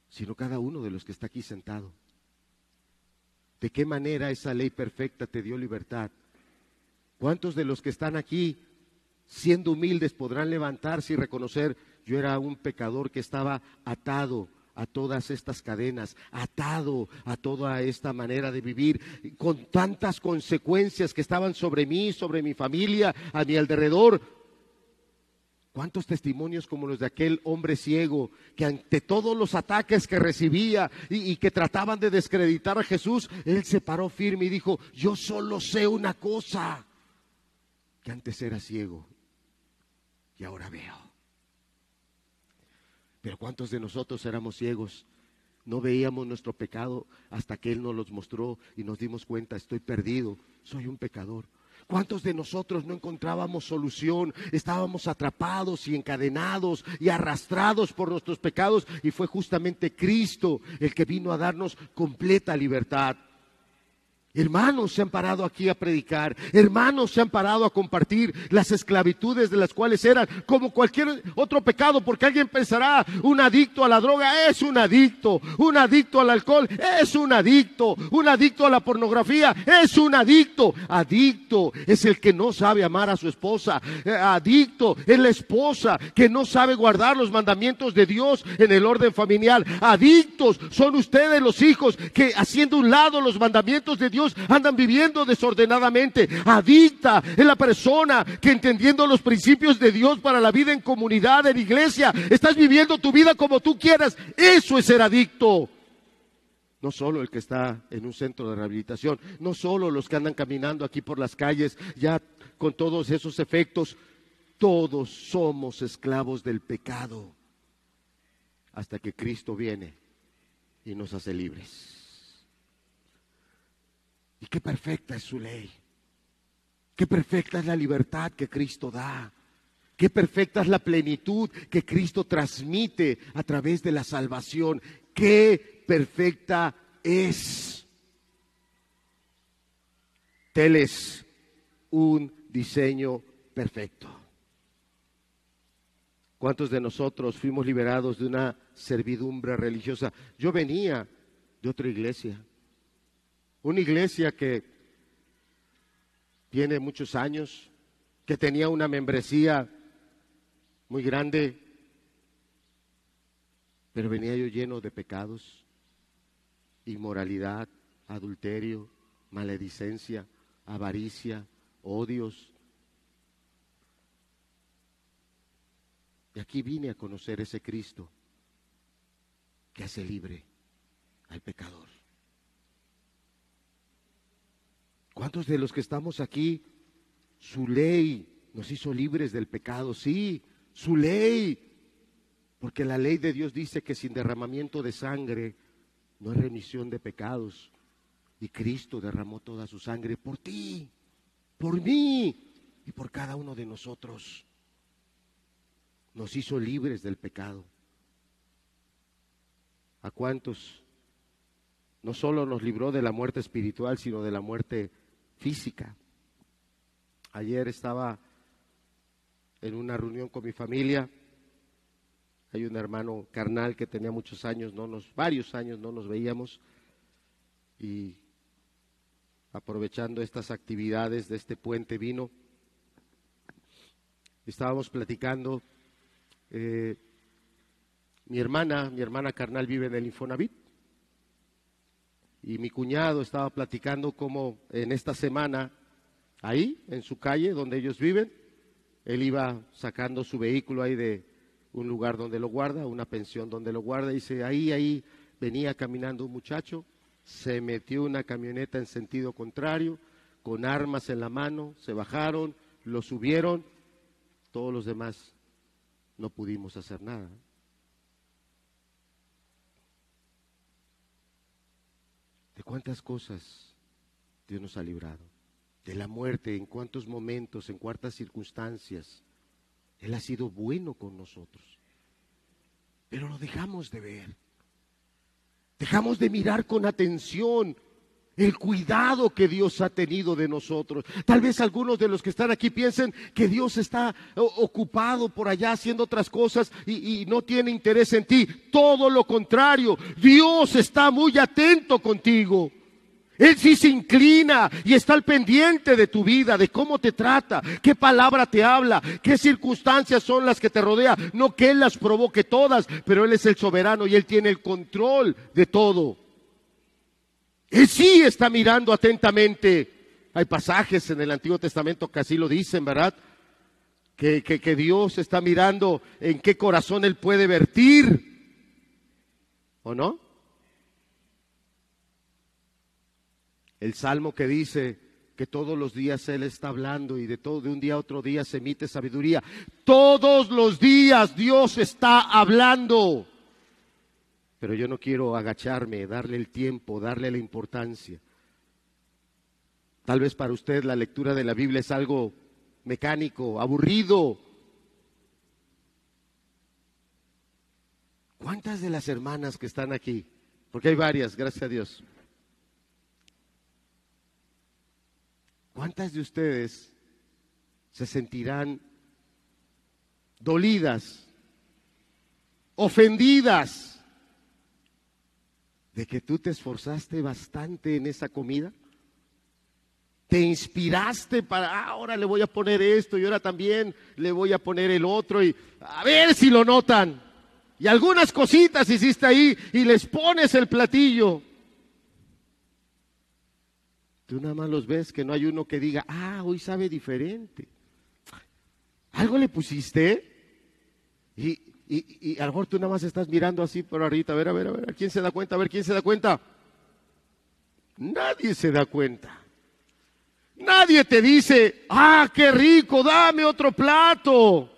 sino cada uno de los que está aquí sentado. ¿De qué manera esa ley perfecta te dio libertad? ¿Cuántos de los que están aquí, siendo humildes, podrán levantarse y reconocer, yo era un pecador que estaba atado a todas estas cadenas, atado a toda esta manera de vivir, con tantas consecuencias que estaban sobre mí, sobre mi familia, a mi alrededor. ¿Cuántos testimonios como los de aquel hombre ciego que ante todos los ataques que recibía y, que trataban de descreditar a Jesús, él se paró firme y dijo, yo solo sé una cosa, que antes era ciego y ahora veo. Pero ¿cuántos de nosotros éramos ciegos? No veíamos nuestro pecado hasta que Él nos los mostró y nos dimos cuenta, estoy perdido, soy un pecador. ¿Cuántos de nosotros no encontrábamos solución? Estábamos atrapados y encadenados y arrastrados por nuestros pecados y fue justamente Cristo el que vino a darnos completa libertad. Hermanos se han parado aquí a predicar, hermanos se han parado a compartir las esclavitudes de las cuales eran como cualquier otro pecado, porque alguien pensará, un adicto a la droga es un adicto, un adicto al alcohol es un adicto, un adicto a la pornografía es un adicto, adicto es el que no sabe amar a su esposa, eh, adicto es la esposa que no sabe guardar los mandamientos de Dios en el orden familiar, adictos son ustedes los hijos que haciendo un lado los mandamientos de Dios, andan viviendo desordenadamente. Adicta es la persona que entendiendo los principios de Dios para la vida en comunidad, en iglesia, estás viviendo tu vida como tú quieras. Eso es ser adicto. No solo el que está en un centro de rehabilitación, no solo los que andan caminando aquí por las calles ya con todos esos efectos. Todos somos esclavos del pecado hasta que Cristo viene y nos hace libres. Y qué perfecta es su ley. Qué perfecta es la libertad que Cristo da. Qué perfecta es la plenitud que Cristo transmite a través de la salvación. Qué perfecta es. Tel es un diseño perfecto. ¿Cuántos de nosotros fuimos liberados de una servidumbre religiosa? Yo venía de otra iglesia. Una iglesia que tiene muchos años, que tenía una membresía muy grande, pero venía yo lleno de pecados, inmoralidad, adulterio, maledicencia, avaricia, odios. Y aquí vine a conocer ese Cristo que hace libre al pecador. ¿Cuántos de los que estamos aquí, su ley nos hizo libres del pecado? Sí, su ley. Porque la ley de Dios dice que sin derramamiento de sangre no hay remisión de pecados. Y Cristo derramó toda su sangre por ti, por mí y por cada uno de nosotros. Nos hizo libres del pecado. ¿A cuántos? No solo nos libró de la muerte espiritual, sino de la muerte física. Ayer estaba en una reunión con mi familia. Hay un hermano carnal que tenía muchos años, no varios años no nos veíamos. Y aprovechando estas actividades de este puente vino. Estábamos platicando, eh, mi hermana, mi hermana carnal vive en el Infonavit, y mi cuñado estaba platicando cómo en esta semana, ahí, en su calle, donde ellos viven, él iba sacando su vehículo ahí de un lugar donde lo guarda, una pensión donde lo guarda, y dice, ahí, ahí venía caminando un muchacho, se metió una camioneta en sentido contrario, con armas en la mano, se bajaron, lo subieron, todos los demás no pudimos hacer nada. ¿De cuántas cosas Dios nos ha librado? De la muerte, en cuántos momentos, en cuántas circunstancias. Él ha sido bueno con nosotros. Pero lo dejamos de ver. Dejamos de mirar con atención el cuidado que Dios ha tenido de nosotros. Tal vez algunos de los que están aquí piensen que Dios está ocupado por allá haciendo otras cosas y, no tiene interés en ti. Todo lo contrario, Dios está muy atento contigo. Él sí se inclina y está al pendiente de tu vida, de cómo te trata, qué palabra te habla, qué circunstancias son las que te rodean. No que Él las provoque todas, pero Él es el soberano y Él tiene el control de todo. Él sí está mirando atentamente. Hay pasajes en el Antiguo Testamento que así lo dicen, ¿verdad? Que, que, que Dios está mirando en qué corazón Él puede vertir. ¿O no? El salmo que dice que todos los días Él está hablando y de todo, de un día a otro día se emite sabiduría. Todos los días Dios está hablando. Pero yo no quiero agacharme, darle el tiempo, darle la importancia. Tal vez para usted la lectura de la Biblia es algo mecánico, aburrido. ¿Cuántas de las hermanas que están aquí? Porque hay varias, gracias a Dios. ¿Cuántas de ustedes se sentirán dolidas, ofendidas de que tú te esforzaste bastante en esa comida? Te inspiraste para, ah, ahora le voy a poner esto y ahora también le voy a poner el otro y a ver si lo notan. Y algunas cositas hiciste ahí y les pones el platillo. Tú nada más los ves que no hay uno que diga, ah, hoy sabe diferente. ¿Algo le pusiste? Y, y, y a lo mejor tú nada más estás mirando así por arriba, a ver, a ver, a ver, quién se da cuenta? A ver, ¿quién se da cuenta? Nadie se da cuenta. Nadie te dice, ah, qué rico, dame otro plato.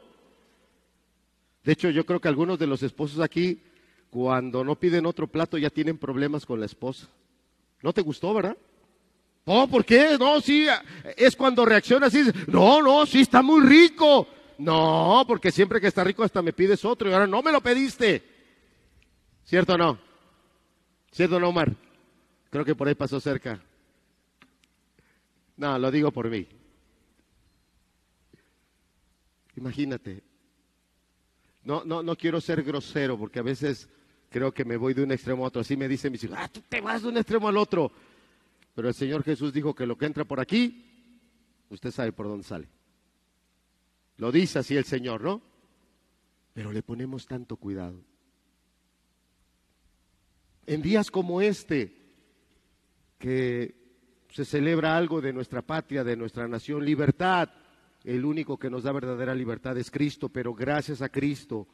De hecho, yo creo que algunos de los esposos aquí, cuando no piden otro plato, ya tienen problemas con la esposa. ¿No te gustó, verdad? Oh, ¿por qué? No, sí, es cuando reaccionas y dices, no, no, sí, está muy rico. No, porque siempre que está rico hasta me pides otro y ahora no me lo pediste. ¿Cierto o no? ¿Cierto o no, Omar? Creo que por ahí pasó cerca. No, lo digo por mí. Imagínate. No, no, no quiero ser grosero porque a veces creo que me voy de un extremo a otro. Así me dicen mis hijos, ah, tú te vas de un extremo al otro. Pero el Señor Jesús dijo que lo que entra por aquí, usted sabe por dónde sale. Lo dice así el Señor, ¿no? Pero le ponemos tanto cuidado. En días como este, que se celebra algo de nuestra patria, de nuestra nación, libertad, el único que nos da verdadera libertad es Cristo, pero gracias a Cristo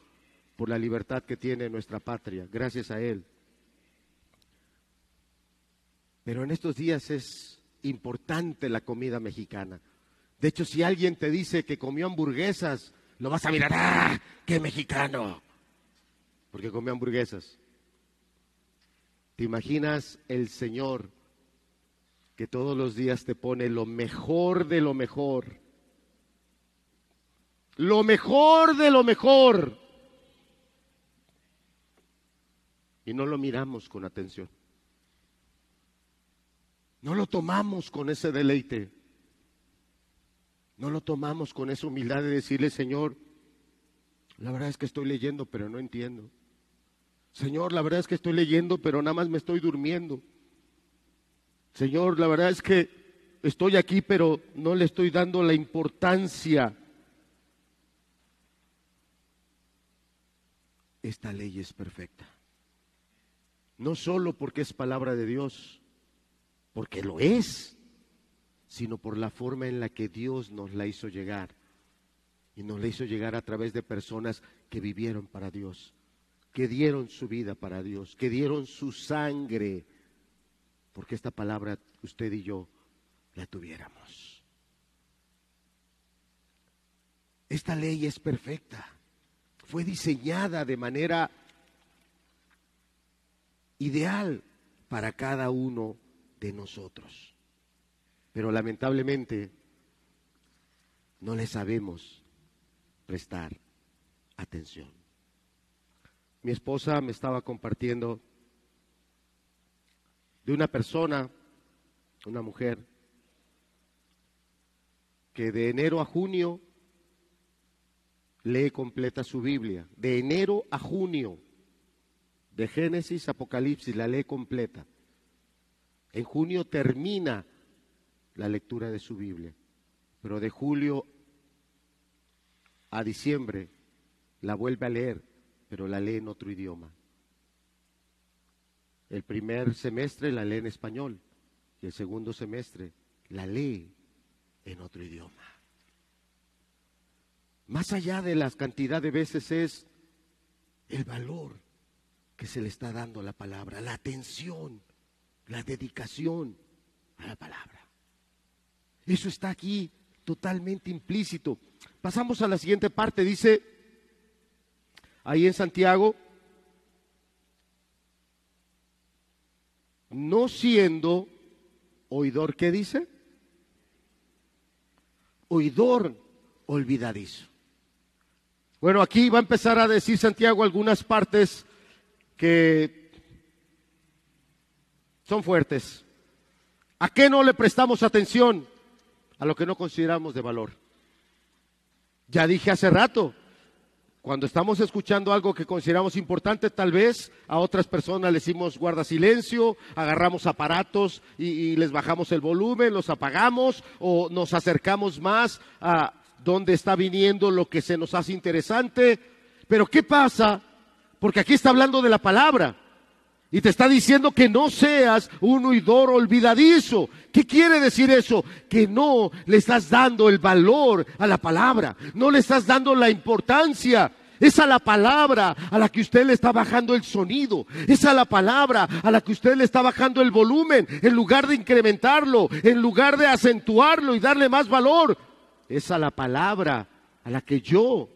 por la libertad que tiene nuestra patria, gracias a Él. Pero en estos días es importante la comida mexicana. De hecho, si alguien te dice que comió hamburguesas, lo vas a mirar, ¡ah! ¡Qué mexicano! Porque comió hamburguesas. ¿Te imaginas el Señor que todos los días te pone lo mejor de lo mejor? Lo mejor de lo mejor. Y no lo miramos con atención. No lo tomamos con ese deleite. No lo tomamos con esa humildad de decirle, Señor, la verdad es que estoy leyendo, pero no entiendo. Señor, la verdad es que estoy leyendo, pero nada más me estoy durmiendo. Señor, la verdad es que estoy aquí, pero no le estoy dando la importancia. Esta ley es perfecta. No solo porque es palabra de Dios, porque lo es, sino por la forma en la que Dios nos la hizo llegar. Y nos la hizo llegar a través de personas que vivieron para Dios, que dieron su vida para Dios, que dieron su sangre, porque esta palabra usted y yo la tuviéramos. Esta ley es perfecta. Fue diseñada de manera ideal para cada uno de nosotros. Pero lamentablemente no le sabemos prestar atención. Mi esposa me estaba compartiendo de una persona, una mujer, que de enero a junio lee completa su Biblia. De enero a junio, de Génesis, Apocalipsis, la lee completa. En junio termina la lectura de su Biblia, pero de julio a diciembre la vuelve a leer, pero la lee en otro idioma. El primer semestre la lee en español y el segundo semestre la lee en otro idioma. Más allá de las cantidad de veces es el valor que se le está dando a la palabra, la atención, la dedicación a la palabra. Eso está aquí totalmente implícito. Pasamos a la siguiente parte, dice ahí en Santiago, no siendo oidor, ¿qué dice? Oidor olvidadizo. Bueno, aquí va a empezar a decir Santiago algunas partes que son fuertes. ¿A qué no le prestamos atención? A lo que no consideramos de valor. Ya dije hace rato, cuando estamos escuchando algo que consideramos importante, tal vez a otras personas le decimos guarda silencio, agarramos aparatos y, les bajamos el volumen, los apagamos o nos acercamos más a donde está viniendo lo que se nos hace interesante. Pero ¿qué pasa? Porque aquí está hablando de la palabra. Y te está diciendo que no seas un oidor olvidadizo. ¿Qué quiere decir eso? Que no le estás dando el valor a la palabra, no le estás dando la importancia. Es a la palabra a la que usted le está bajando el sonido. Es a la palabra a la que usted le está bajando el volumen. En lugar de incrementarlo, en lugar de acentuarlo y darle más valor. Es a la palabra a la que yo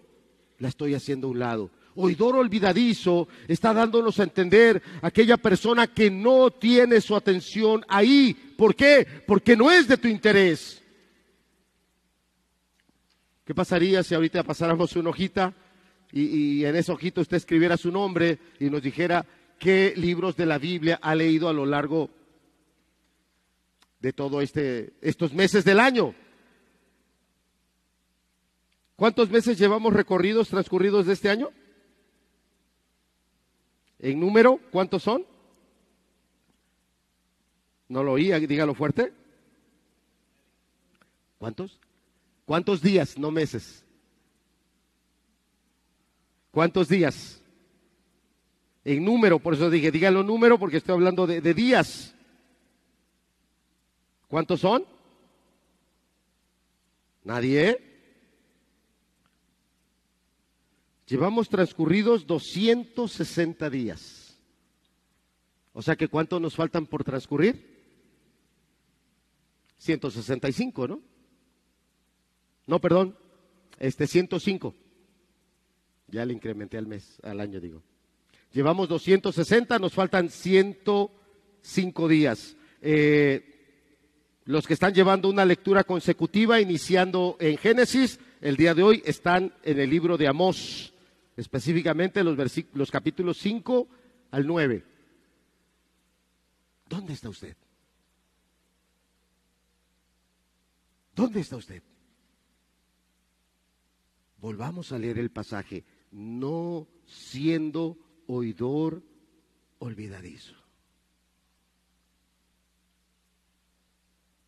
la estoy haciendo a un lado oidor olvidadizo está dándonos a entender aquella persona que no tiene su atención ahí. ¿Por qué? Porque no es de tu interés. ¿Qué pasaría si ahorita pasáramos una hojita y, en esa hojita usted escribiera su nombre y nos dijera qué libros de la Biblia ha leído a lo largo de todos este, estos meses del año? ¿Cuántos meses llevamos recorridos transcurridos de este año? En número, ¿cuántos son? No lo oí, dígalo fuerte. ¿Cuántos? ¿Cuántos días, no meses? ¿Cuántos días? En número, por eso dije, dígalo número porque estoy hablando de, de días. ¿Cuántos son? ¿Nadie? Llevamos transcurridos 260 días. O sea que ¿cuánto nos faltan por transcurrir? 165, ¿no? No, perdón, este 105. Ya le incrementé al mes, al año digo. Llevamos 260, nos faltan 105 días. Eh, los que están llevando una lectura consecutiva, iniciando en Génesis, el día de hoy están en el libro de Amós específicamente los, los capítulos 5 al 9. ¿Dónde está usted? ¿Dónde está usted? Volvamos a leer el pasaje, no siendo oidor olvidadizo.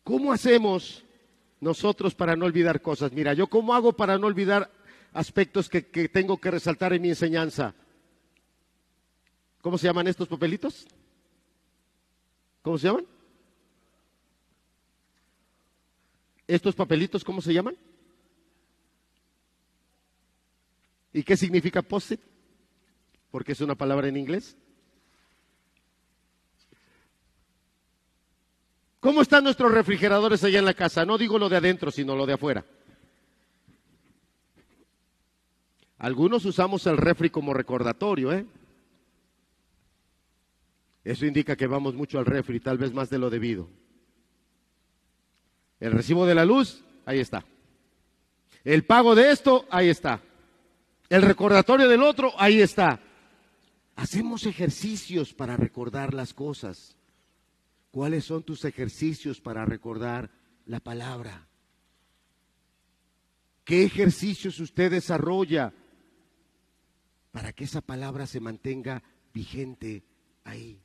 ¿Cómo hacemos nosotros para no olvidar cosas? Mira, yo cómo hago para no olvidar aspectos que, que tengo que resaltar en mi enseñanza. ¿Cómo se llaman estos papelitos? ¿Cómo se llaman? ¿Estos papelitos cómo se llaman? ¿Y qué significa post-it? Porque es una palabra en inglés. ¿Cómo están nuestros refrigeradores allá en la casa? No digo lo de adentro, sino lo de afuera. Algunos usamos el refri como recordatorio, ¿eh? Eso indica que vamos mucho al refri, tal vez más de lo debido. El recibo de la luz, ahí está. El pago de esto, ahí está. El recordatorio del otro, ahí está. Hacemos ejercicios para recordar las cosas. ¿Cuáles son tus ejercicios para recordar la palabra? ¿Qué ejercicios usted desarrolla para que esa palabra se mantenga vigente ahí?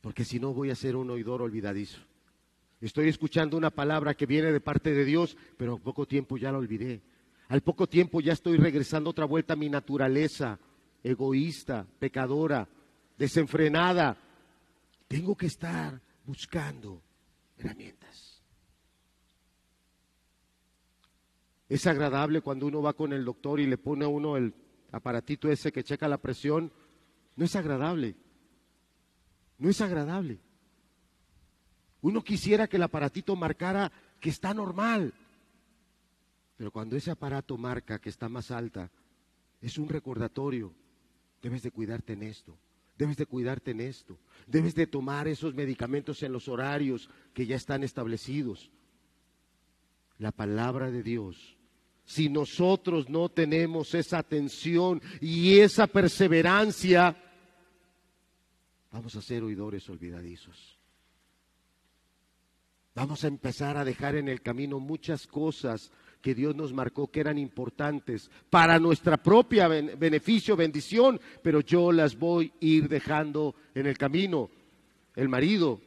Porque si no voy a ser un oidor olvidadizo. Estoy escuchando una palabra que viene de parte de Dios, pero al poco tiempo ya la olvidé. Al poco tiempo ya estoy regresando otra vuelta a mi naturaleza egoísta, pecadora, desenfrenada. Tengo que estar buscando herramientas. Es agradable cuando uno va con el doctor y le pone a uno el aparatito ese que checa la presión. No es agradable. No es agradable. Uno quisiera que el aparatito marcara que está normal. Pero cuando ese aparato marca que está más alta, es un recordatorio. Debes de cuidarte en esto. Debes de cuidarte en esto. Debes de tomar esos medicamentos en los horarios que ya están establecidos. La palabra de Dios. Si nosotros no tenemos esa atención y esa perseverancia, vamos a ser oidores olvidadizos. Vamos a empezar a dejar en el camino muchas cosas que Dios nos marcó que eran importantes para nuestra propia beneficio, bendición, pero yo las voy a ir dejando en el camino. El marido,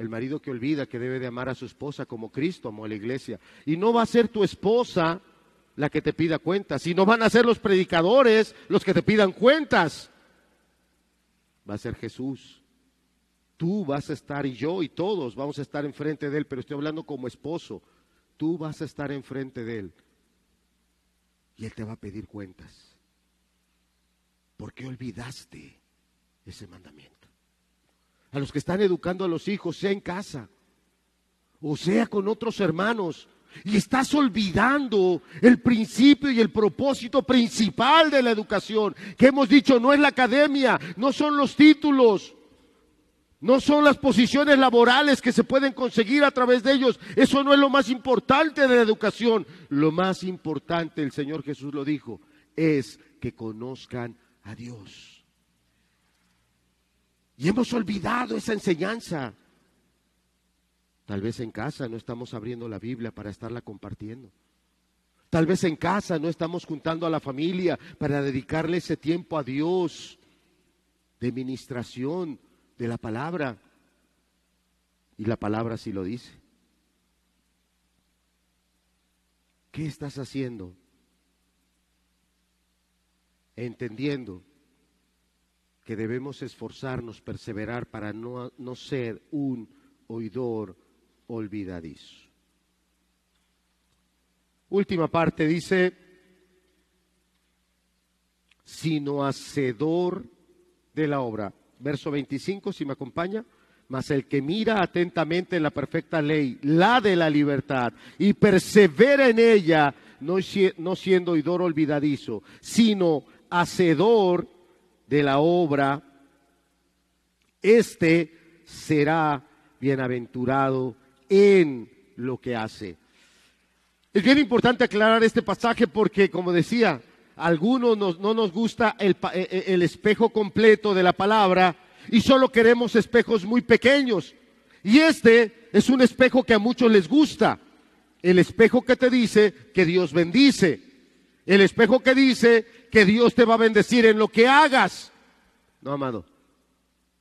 el marido que olvida que debe de amar a su esposa como Cristo amó a la iglesia. Y no va a ser tu esposa la que te pida cuentas, sino van a ser los predicadores los que te pidan cuentas. Va a ser Jesús. Tú vas a estar y yo y todos vamos a estar enfrente de Él, pero estoy hablando como esposo. Tú vas a estar enfrente de Él y Él te va a pedir cuentas. ¿Por qué olvidaste ese mandamiento? A los que están educando a los hijos, sea en casa o sea con otros hermanos, y estás olvidando el principio y el propósito principal de la educación, que hemos dicho no es la academia, no son los títulos, no son las posiciones laborales que se pueden conseguir a través de ellos. Eso no es lo más importante de la educación. Lo más importante, el Señor Jesús lo dijo, es que conozcan a Dios. Y hemos olvidado esa enseñanza. Tal vez en casa no estamos abriendo la Biblia para estarla compartiendo. Tal vez en casa no estamos juntando a la familia para dedicarle ese tiempo a Dios de ministración, de la palabra. Y la palabra sí lo dice. ¿Qué estás haciendo? Entendiendo que debemos esforzarnos, perseverar para no, no ser un oidor olvidadizo. Última parte dice, sino hacedor de la obra verso 25, si me acompaña. Mas el que mira atentamente en la perfecta ley, la de la libertad, y persevera en ella, no, no siendo oidor olvidadizo, sino hacedor de la obra, este será bienaventurado en lo que hace. Es bien importante aclarar este pasaje porque, como decía, algunos no nos gusta el, eh, eh, el espejo completo de la palabra y solo queremos espejos muy pequeños. Y este es un espejo que a muchos les gusta. El espejo que te dice que Dios bendice. El espejo que dice que Dios te va a bendecir en lo que hagas. No, amado.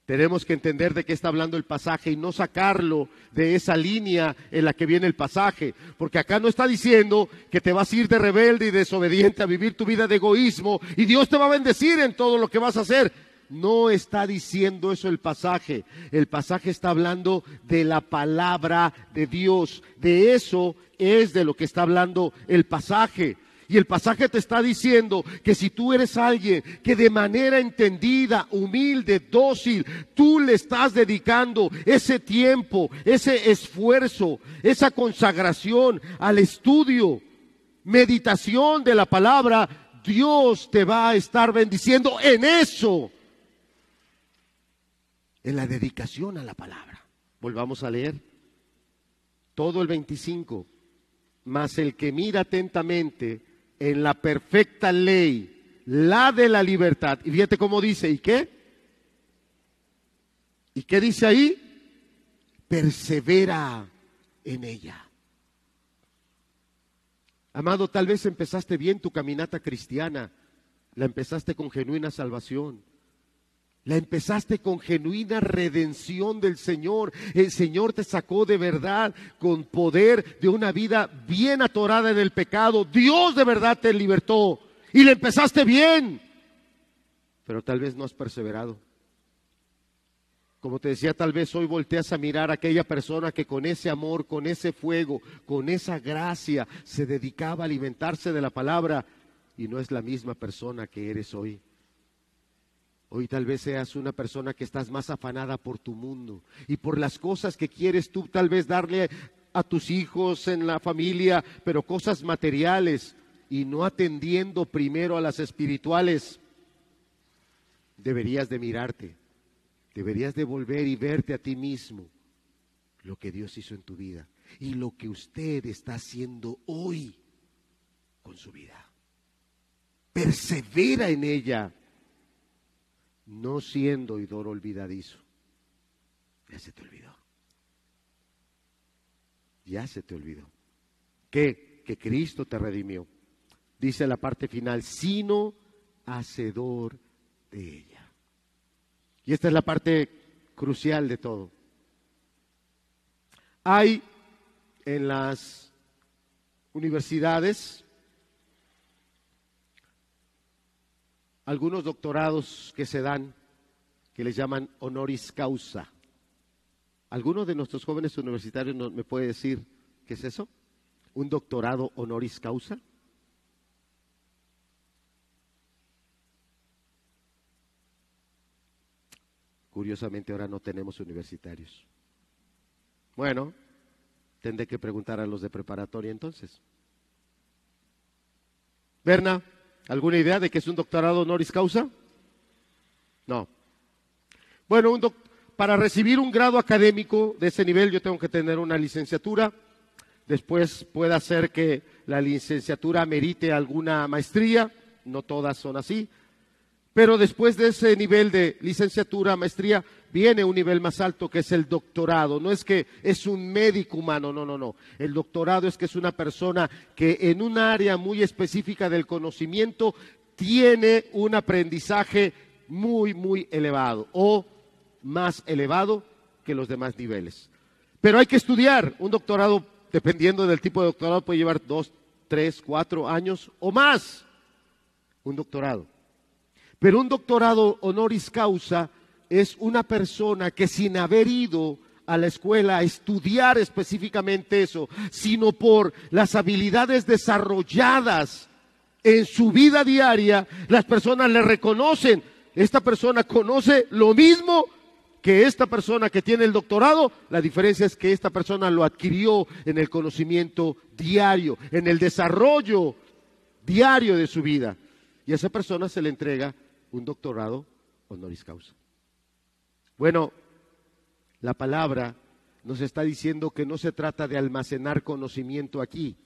Tenemos que entender de qué está hablando el pasaje y no sacarlo de esa línea en la que viene el pasaje. Porque acá no está diciendo que te vas a ir de rebelde y desobediente a vivir tu vida de egoísmo y Dios te va a bendecir en todo lo que vas a hacer. No está diciendo eso el pasaje. El pasaje está hablando de la palabra de Dios. De eso es de lo que está hablando el pasaje. Y el pasaje te está diciendo que si tú eres alguien que de manera entendida, humilde, dócil, tú le estás dedicando ese tiempo, ese esfuerzo, esa consagración al estudio, meditación de la palabra, Dios te va a estar bendiciendo en eso, en la dedicación a la palabra. Volvamos a leer todo el 25. Mas el que mira atentamente en la perfecta ley, la de la libertad. Y fíjate cómo dice, ¿y qué? ¿Y qué dice ahí? Persevera en ella. Amado, tal vez empezaste bien tu caminata cristiana, la empezaste con genuina salvación. La empezaste con genuina redención del Señor. El Señor te sacó de verdad con poder de una vida bien atorada en el pecado. Dios de verdad te libertó. Y le empezaste bien. Pero tal vez no has perseverado. Como te decía, tal vez hoy volteas a mirar a aquella persona que con ese amor, con ese fuego, con esa gracia se dedicaba a alimentarse de la palabra y no es la misma persona que eres hoy. Hoy tal vez seas una persona que estás más afanada por tu mundo y por las cosas que quieres tú tal vez darle a tus hijos en la familia, pero cosas materiales y no atendiendo primero a las espirituales. Deberías de mirarte, deberías de volver y verte a ti mismo lo que Dios hizo en tu vida y lo que usted está haciendo hoy con su vida. Persevera en ella no siendo oidor olvidadizo. Ya se te olvidó. Ya se te olvidó. ¿Qué? Que Cristo te redimió. Dice la parte final, sino hacedor de ella. Y esta es la parte crucial de todo. Hay en las universidades algunos doctorados que se dan que les llaman honoris causa. ¿Alguno de nuestros jóvenes universitarios me puede decir qué es eso? ¿Un doctorado honoris causa? Curiosamente ahora no tenemos universitarios. Bueno, tendré que preguntar a los de preparatoria entonces. Berna. ¿Alguna idea de qué es un doctorado honoris causa? No. Bueno, para recibir un grado académico de ese nivel yo tengo que tener una licenciatura. Después puede ser que la licenciatura merite alguna maestría. No todas son así. Pero después de ese nivel de licenciatura, maestría, viene un nivel más alto que es el doctorado. No es que es un médico humano, no, no, no. El doctorado es que es una persona que en un área muy específica del conocimiento tiene un aprendizaje muy, muy elevado o más elevado que los demás niveles. Pero hay que estudiar. Un doctorado, dependiendo del tipo de doctorado, puede llevar dos, tres, cuatro años o más. Un doctorado. Pero un doctorado honoris causa es una persona que sin haber ido a la escuela a estudiar específicamente eso, sino por las habilidades desarrolladas en su vida diaria, las personas le reconocen. Esta persona conoce lo mismo que esta persona que tiene el doctorado, la diferencia es que esta persona lo adquirió en el conocimiento diario, en el desarrollo diario de su vida. Y a esa persona se le entrega un doctorado honoris causa. Bueno, la palabra nos está diciendo que no se trata de almacenar conocimiento aquí,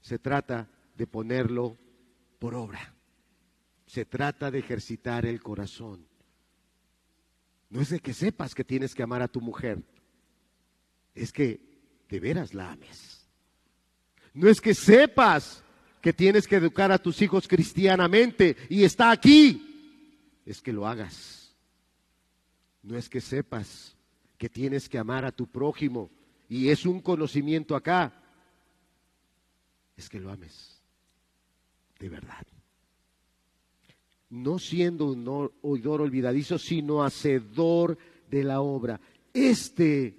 se trata de ponerlo por obra, se trata de ejercitar el corazón. No es de que sepas que tienes que amar a tu mujer, es que de veras la ames. No es que sepas que tienes que educar a tus hijos cristianamente y está aquí, es que lo hagas no es que sepas que tienes que amar a tu prójimo y es un conocimiento acá, es que lo ames de verdad. No siendo un oidor olvidadizo, sino hacedor de la obra. Este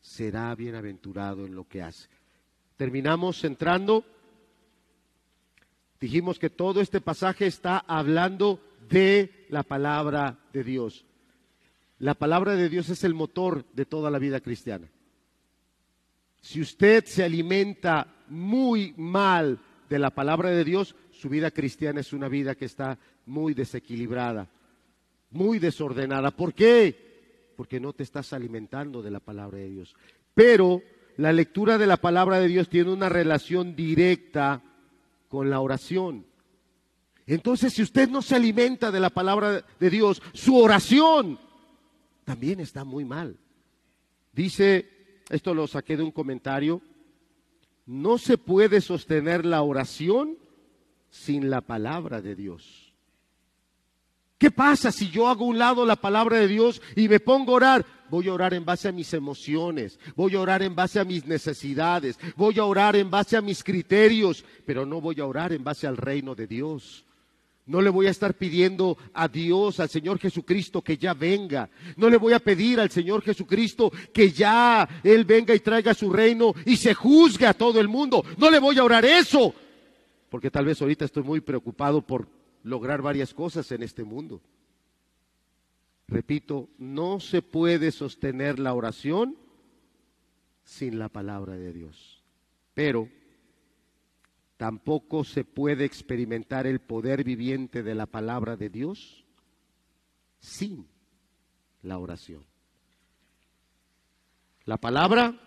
será bienaventurado en lo que hace. Terminamos entrando. Dijimos que todo este pasaje está hablando de la palabra de Dios. La palabra de Dios es el motor de toda la vida cristiana. Si usted se alimenta muy mal de la palabra de Dios, su vida cristiana es una vida que está muy desequilibrada, muy desordenada. ¿Por qué? Porque no te estás alimentando de la palabra de Dios. Pero la lectura de la palabra de Dios tiene una relación directa con la oración. Entonces, si usted no se alimenta de la palabra de Dios, su oración también está muy mal. Dice, esto lo saqué de un comentario, no se puede sostener la oración sin la palabra de Dios. ¿Qué pasa si yo hago un lado la palabra de Dios y me pongo a orar? Voy a orar en base a mis emociones, voy a orar en base a mis necesidades, voy a orar en base a mis criterios, pero no voy a orar en base al reino de Dios. No le voy a estar pidiendo a Dios, al Señor Jesucristo, que ya venga. No le voy a pedir al Señor Jesucristo que ya Él venga y traiga su reino y se juzgue a todo el mundo. No le voy a orar eso, porque tal vez ahorita estoy muy preocupado por lograr varias cosas en este mundo. Repito, no se puede sostener la oración sin la palabra de Dios. Pero tampoco se puede experimentar el poder viviente de la palabra de Dios sin la oración. La palabra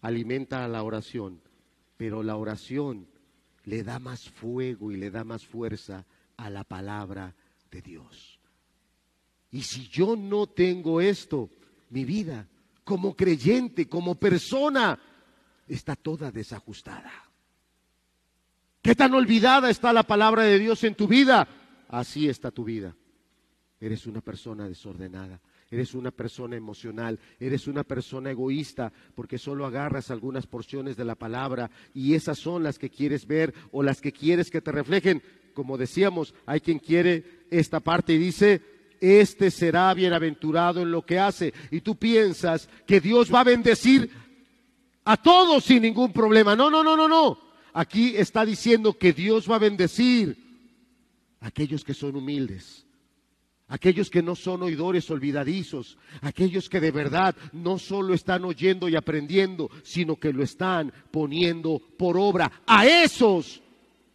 alimenta a la oración, pero la oración le da más fuego y le da más fuerza a la palabra de Dios. Y si yo no tengo esto, mi vida como creyente, como persona, está toda desajustada. ¿Qué tan olvidada está la palabra de Dios en tu vida? Así está tu vida. Eres una persona desordenada, eres una persona emocional, eres una persona egoísta porque solo agarras algunas porciones de la palabra y esas son las que quieres ver o las que quieres que te reflejen. Como decíamos, hay quien quiere esta parte y dice, este será bienaventurado en lo que hace. Y tú piensas que Dios va a bendecir a todos sin ningún problema. No, no, no, no, no. Aquí está diciendo que Dios va a bendecir a aquellos que son humildes, aquellos que no son oidores olvidadizos, aquellos que de verdad no solo están oyendo y aprendiendo, sino que lo están poniendo por obra. A esos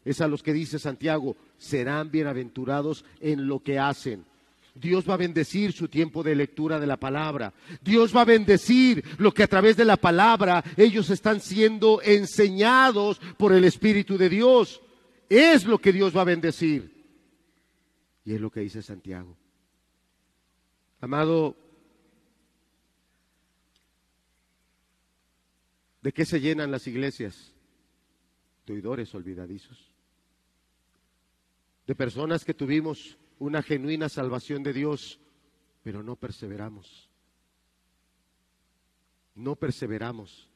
es a los que dice Santiago, serán bienaventurados en lo que hacen. Dios va a bendecir su tiempo de lectura de la palabra. Dios va a bendecir lo que a través de la palabra ellos están siendo enseñados por el Espíritu de Dios. Es lo que Dios va a bendecir. Y es lo que dice Santiago. Amado, ¿de qué se llenan las iglesias? De oidores olvidadizos. De personas que tuvimos una genuina salvación de Dios, pero no perseveramos. No perseveramos.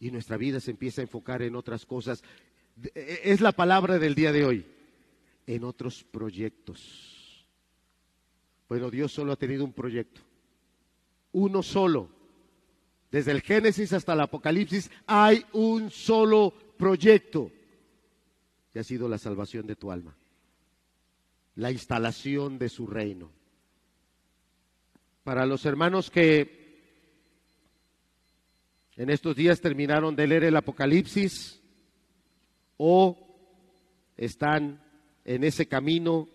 Y nuestra vida se empieza a enfocar en otras cosas. E, es la palabra del día de hoy. En otros proyectos. Bueno, Dios solo ha tenido un proyecto. Uno solo. Desde el Génesis hasta el Apocalipsis hay un solo proyecto. Y ha sido la salvación de tu alma la instalación de su reino. Para los hermanos que en estos días terminaron de leer el Apocalipsis o están en ese camino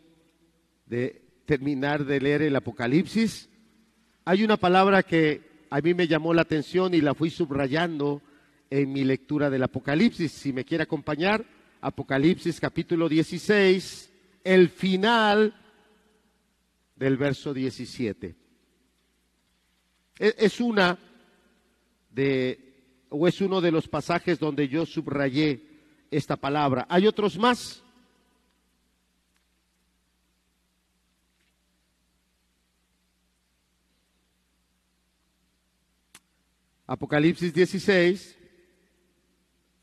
de terminar de leer el Apocalipsis, hay una palabra que a mí me llamó la atención y la fui subrayando en mi lectura del Apocalipsis. Si me quiere acompañar, Apocalipsis capítulo 16, el final del verso 17. E, es una de, o es uno de los pasajes donde yo subrayé esta palabra. Hay otros más. Apocalipsis 16,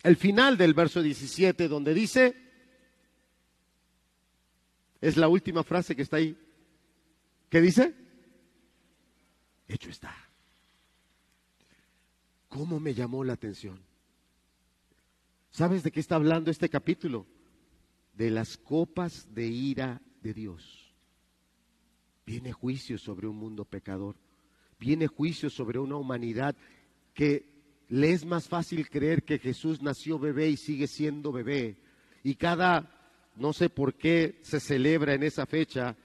el final del verso 17, donde dice, es la última frase que está ahí. ¿Qué dice? Hecho está. ¿Cómo me llamó la atención? ¿Sabes de qué está hablando este capítulo? De las copas de ira de Dios. Viene juicio sobre un mundo pecador. Viene juicio sobre una humanidad que le es más fácil creer que Jesús nació bebé y sigue siendo bebé. Y cada no sé por qué se celebra en esa fecha,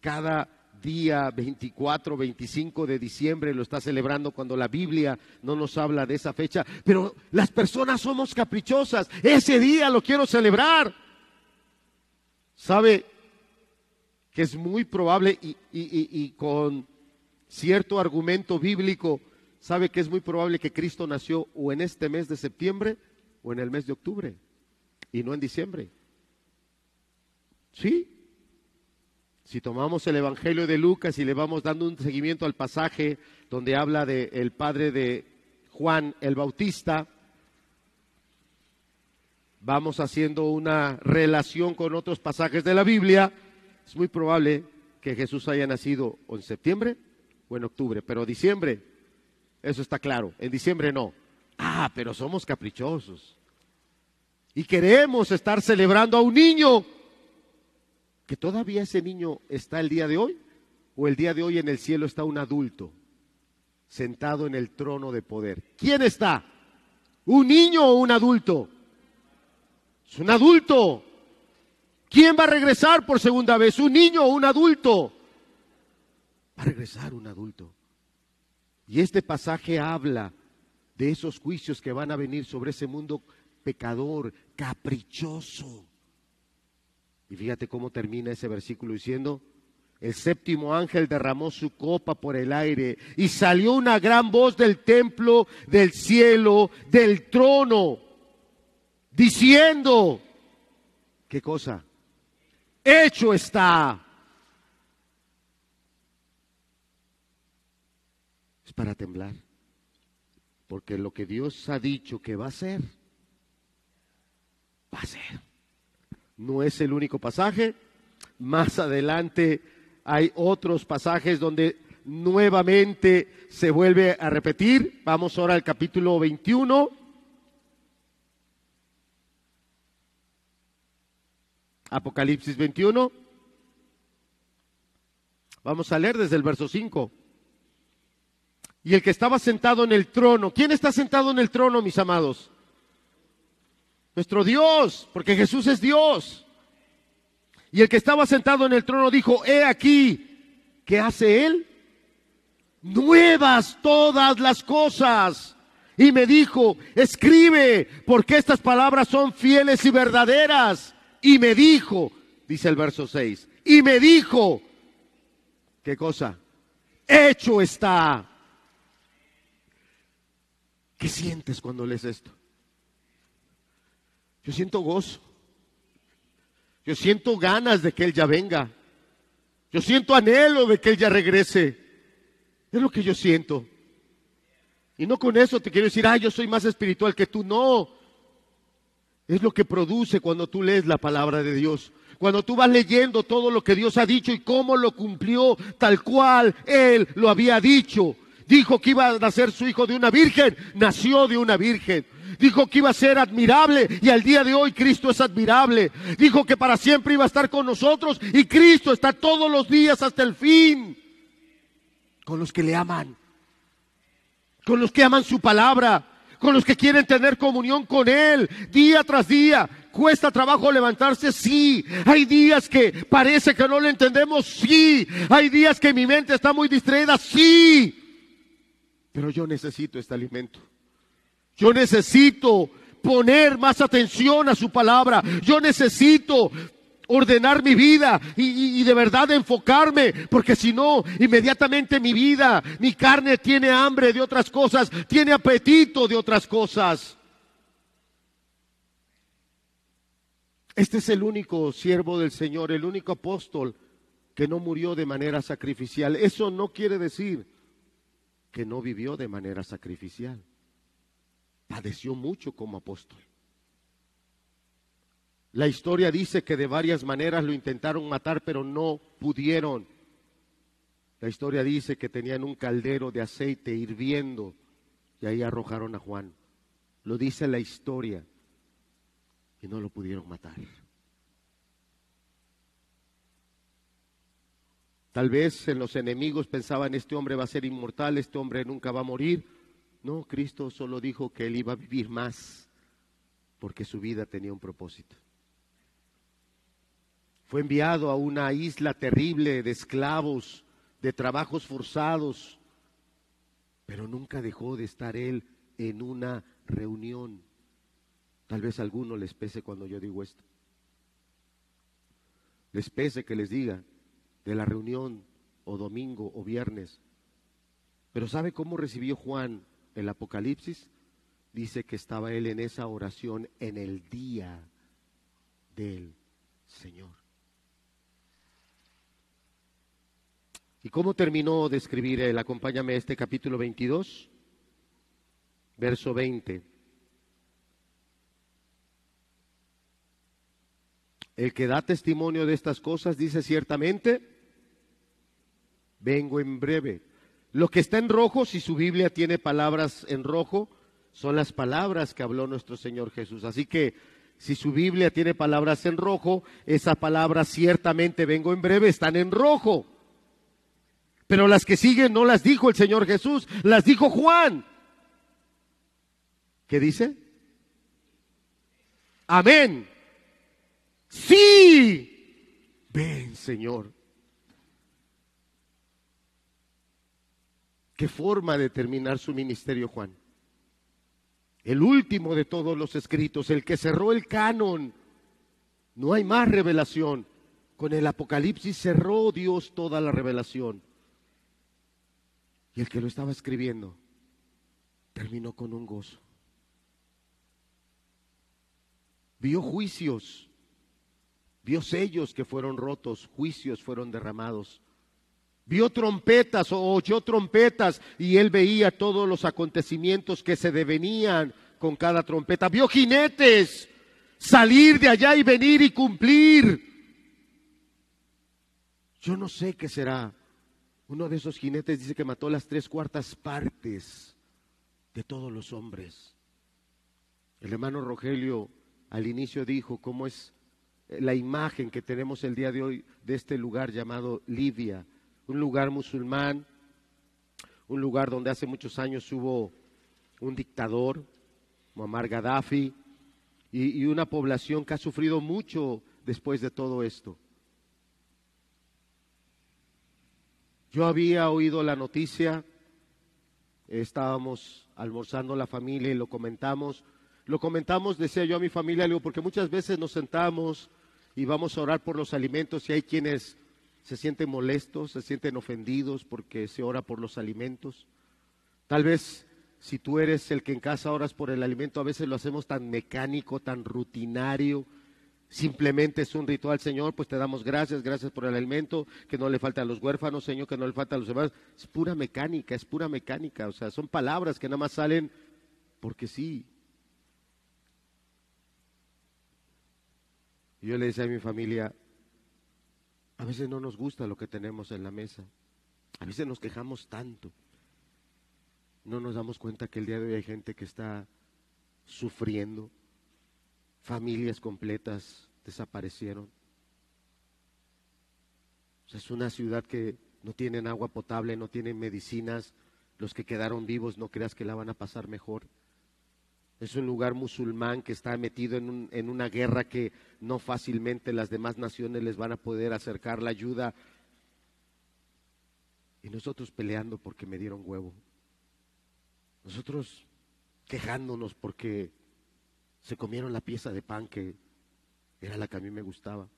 cada día 24, 25 de diciembre lo está celebrando cuando la Biblia no nos habla de esa fecha, pero las personas somos caprichosas, ese día lo quiero celebrar. ¿Sabe que es muy probable y, con cierto argumento bíblico, sabe que es muy probable que Cristo nació o en este mes de septiembre o en el mes de octubre y no en diciembre? Sí. Si tomamos el Evangelio de Lucas y le vamos dando un seguimiento al pasaje donde habla del padre de Juan el Bautista, vamos haciendo una relación con otros pasajes de la Biblia, es muy probable que Jesús haya nacido en septiembre o en octubre, pero diciembre, eso está claro, en diciembre no. Ah, pero somos caprichosos. Y queremos estar celebrando a un niño que todavía ese niño está el día de hoy o el día de hoy en el cielo está un adulto sentado en el trono de poder. ¿Quién está? ¿Un niño o un adulto? Es un adulto. ¿Quién va a regresar por segunda vez? ¿Un niño o un adulto? Va a regresar un adulto. Y este pasaje habla de esos juicios que van a venir sobre ese mundo pecador, caprichoso. Y fíjate cómo termina ese versículo diciendo, el séptimo ángel derramó su copa por el aire y salió una gran voz del templo, del cielo, del trono, diciendo, ¿qué cosa? Hecho está. Es para temblar, porque lo que Dios ha dicho que va a ser, va a ser. No es el único pasaje. Más adelante hay otros pasajes donde nuevamente se vuelve a repetir. Vamos ahora al capítulo 21. Apocalipsis 21. Vamos a leer desde el verso 5. Y el que estaba sentado en el trono, ¿quién está sentado en el trono, mis amados? Nuestro Dios, porque Jesús es Dios. Y el que estaba sentado en el trono dijo, he aquí, ¿qué hace él? Nuevas todas las cosas. Y me dijo, escribe, porque estas palabras son fieles y verdaderas. Y me dijo, dice el verso 6, y me dijo, ¿qué cosa? Hecho está. ¿Qué sientes cuando lees esto? Yo siento gozo. Yo siento ganas de que Él ya venga. Yo siento anhelo de que Él ya regrese. Es lo que yo siento. Y no con eso te quiero decir, ah, yo soy más espiritual que tú. No. Es lo que produce cuando tú lees la palabra de Dios. Cuando tú vas leyendo todo lo que Dios ha dicho y cómo lo cumplió tal cual Él lo había dicho. Dijo que iba a nacer su hijo de una virgen, nació de una virgen. Dijo que iba a ser admirable y al día de hoy Cristo es admirable. Dijo que para siempre iba a estar con nosotros y Cristo está todos los días hasta el fin. Con los que le aman. Con los que aman su palabra. Con los que quieren tener comunión con Él día tras día. ¿Cuesta trabajo levantarse? Sí. Hay días que parece que no lo entendemos? Sí. Hay días que mi mente está muy distraída? Sí. Pero yo necesito este alimento. Yo necesito poner más atención a su palabra. Yo necesito ordenar mi vida y, de verdad enfocarme, porque si no, inmediatamente mi vida, mi carne tiene hambre de otras cosas, tiene apetito de otras cosas. Este es el único siervo del Señor, el único apóstol que no murió de manera sacrificial. Eso no quiere decir que no vivió de manera sacrificial. Padeció mucho como apóstol. La historia dice que de varias maneras lo intentaron matar, pero no pudieron. La historia dice que tenían un caldero de aceite hirviendo y ahí arrojaron a Juan. Lo dice la historia y no lo pudieron matar. Tal vez en los enemigos pensaban, este hombre va a ser inmortal, este hombre nunca va a morir. No, Cristo solo dijo que él iba a vivir más porque su vida tenía un propósito. Fue enviado a una isla terrible de esclavos, de trabajos forzados, pero nunca dejó de estar él en una reunión. Tal vez a alguno les pese cuando yo digo esto. Les pese que les diga de la reunión o domingo o viernes. Pero ¿sabe cómo recibió Juan el Apocalipsis? Dice que estaba él en esa oración en el día del Señor. ¿Y cómo terminó de escribir él? Acompáñame a este capítulo 22, verso 20. El que da testimonio de estas cosas dice ciertamente, vengo en breve. Lo que está en rojo, si su Biblia tiene palabras en rojo, son las palabras que habló nuestro Señor Jesús. Así que si su Biblia tiene palabras en rojo, esa palabra ciertamente vengo en breve están en rojo. Pero las que siguen no las dijo el Señor Jesús, las dijo Juan. ¿Qué dice? Amén. Sí. Ven, Señor. ¿Qué forma de terminar su ministerio, Juan? El último de todos los escritos, el que cerró el canon. No hay más revelación. Con el Apocalipsis cerró Dios toda la revelación. Y el que lo estaba escribiendo terminó con un gozo. Vio juicios, vio sellos que fueron rotos, juicios fueron derramados. Vio trompetas o oyó trompetas y él veía todos los acontecimientos que se devenían con cada trompeta. Vio jinetes salir de allá y venir y cumplir. Yo no sé qué será uno de esos jinetes dice que mató las tres cuartas partes de todos los hombres. El hermano Rogelio al inicio dijo cómo es la imagen que tenemos el día de hoy de este lugar llamado Libia, un lugar musulmán, un lugar donde hace muchos años hubo un dictador, Muammar Gaddafi, y, y una población que ha sufrido mucho después de todo esto. Yo había oído la noticia, estábamos almorzando la familia y lo comentamos. Lo comentamos, decía yo a mi familia, porque muchas veces nos sentamos y vamos a orar por los alimentos y hay quienes se sienten molestos, se sienten ofendidos porque se ora por los alimentos. Tal vez si tú eres el que en casa oras por el alimento, a veces lo hacemos tan mecánico, tan rutinario, simplemente es un ritual, Señor, pues te damos gracias, gracias por el alimento, que no le falta a los huérfanos, Señor, que no le falta a los demás. Es pura mecánica, es pura mecánica, o sea, son palabras que nada más salen porque sí. Yo le decía a mi familia, a veces no nos gusta lo que tenemos en la mesa, a veces nos quejamos tanto, no nos damos cuenta que el día de hoy hay gente que está sufriendo familias completas desaparecieron. es una ciudad que no tienen agua potable, no tienen medicinas. Los que quedaron vivos no creas que la van a pasar mejor. Es un lugar musulmán que está metido en, en una guerra que no fácilmente las demás naciones les van a poder acercar la ayuda. Y nosotros peleando porque me dieron huevo. Nosotros quejándonos porque se comieron la pieza de pan que era la que a mí me gustaba.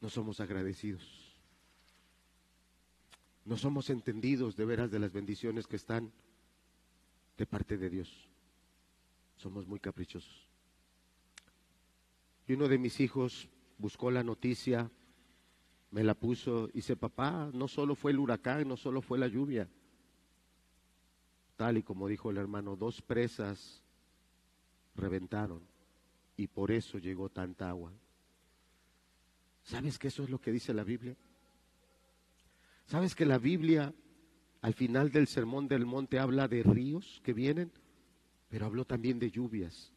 No somos agradecidos. No somos entendidos de veras de las bendiciones que están de parte de Dios. Somos muy caprichosos. Y uno de mis hijos buscó la noticia me la puso y dice, papá, no solo fue el huracán, no solo fue la lluvia, tal y como dijo el hermano, dos presas reventaron y por eso llegó tanta agua. ¿Sabes que eso es lo que dice la Biblia? ¿Sabes que la Biblia al final del sermón del monte habla de ríos que vienen? Pero habló también de lluvias.